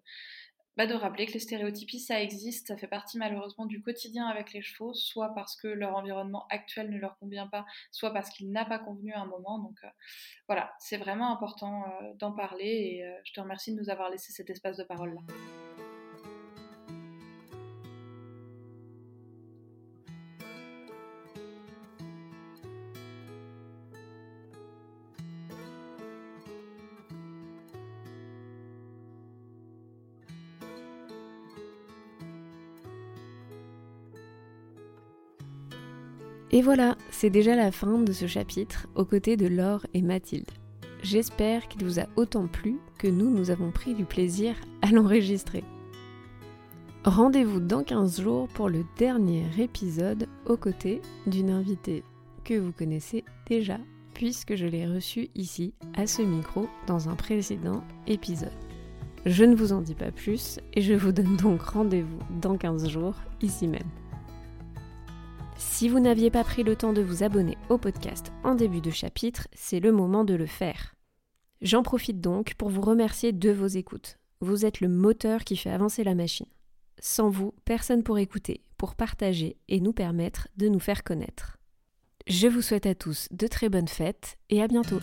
bah, de rappeler que les stéréotypies, ça existe, ça fait partie malheureusement du quotidien avec les chevaux, soit parce que leur environnement actuel ne leur convient pas, soit parce qu'il n'a pas convenu à un moment. Donc euh, voilà, c'est vraiment important euh, d'en parler et euh, je te remercie de nous avoir laissé cet espace de parole Et voilà, c'est déjà la fin de ce chapitre aux côtés de Laure et Mathilde. J'espère qu'il vous a autant plu que nous, nous avons pris du plaisir à l'enregistrer. Rendez-vous dans 15 jours pour le dernier épisode aux côtés d'une invitée que vous connaissez déjà puisque je l'ai reçue ici à ce micro dans un précédent épisode. Je ne vous en dis pas plus et je vous donne donc rendez-vous dans 15 jours ici même. Si vous n'aviez pas pris le temps de vous abonner au podcast en début de chapitre, c'est le moment de le faire. J'en profite donc pour vous remercier de vos écoutes. Vous êtes le moteur qui fait avancer la machine. Sans vous, personne pour écouter, pour partager et nous permettre de nous faire connaître. Je vous souhaite à tous de très bonnes fêtes et à bientôt.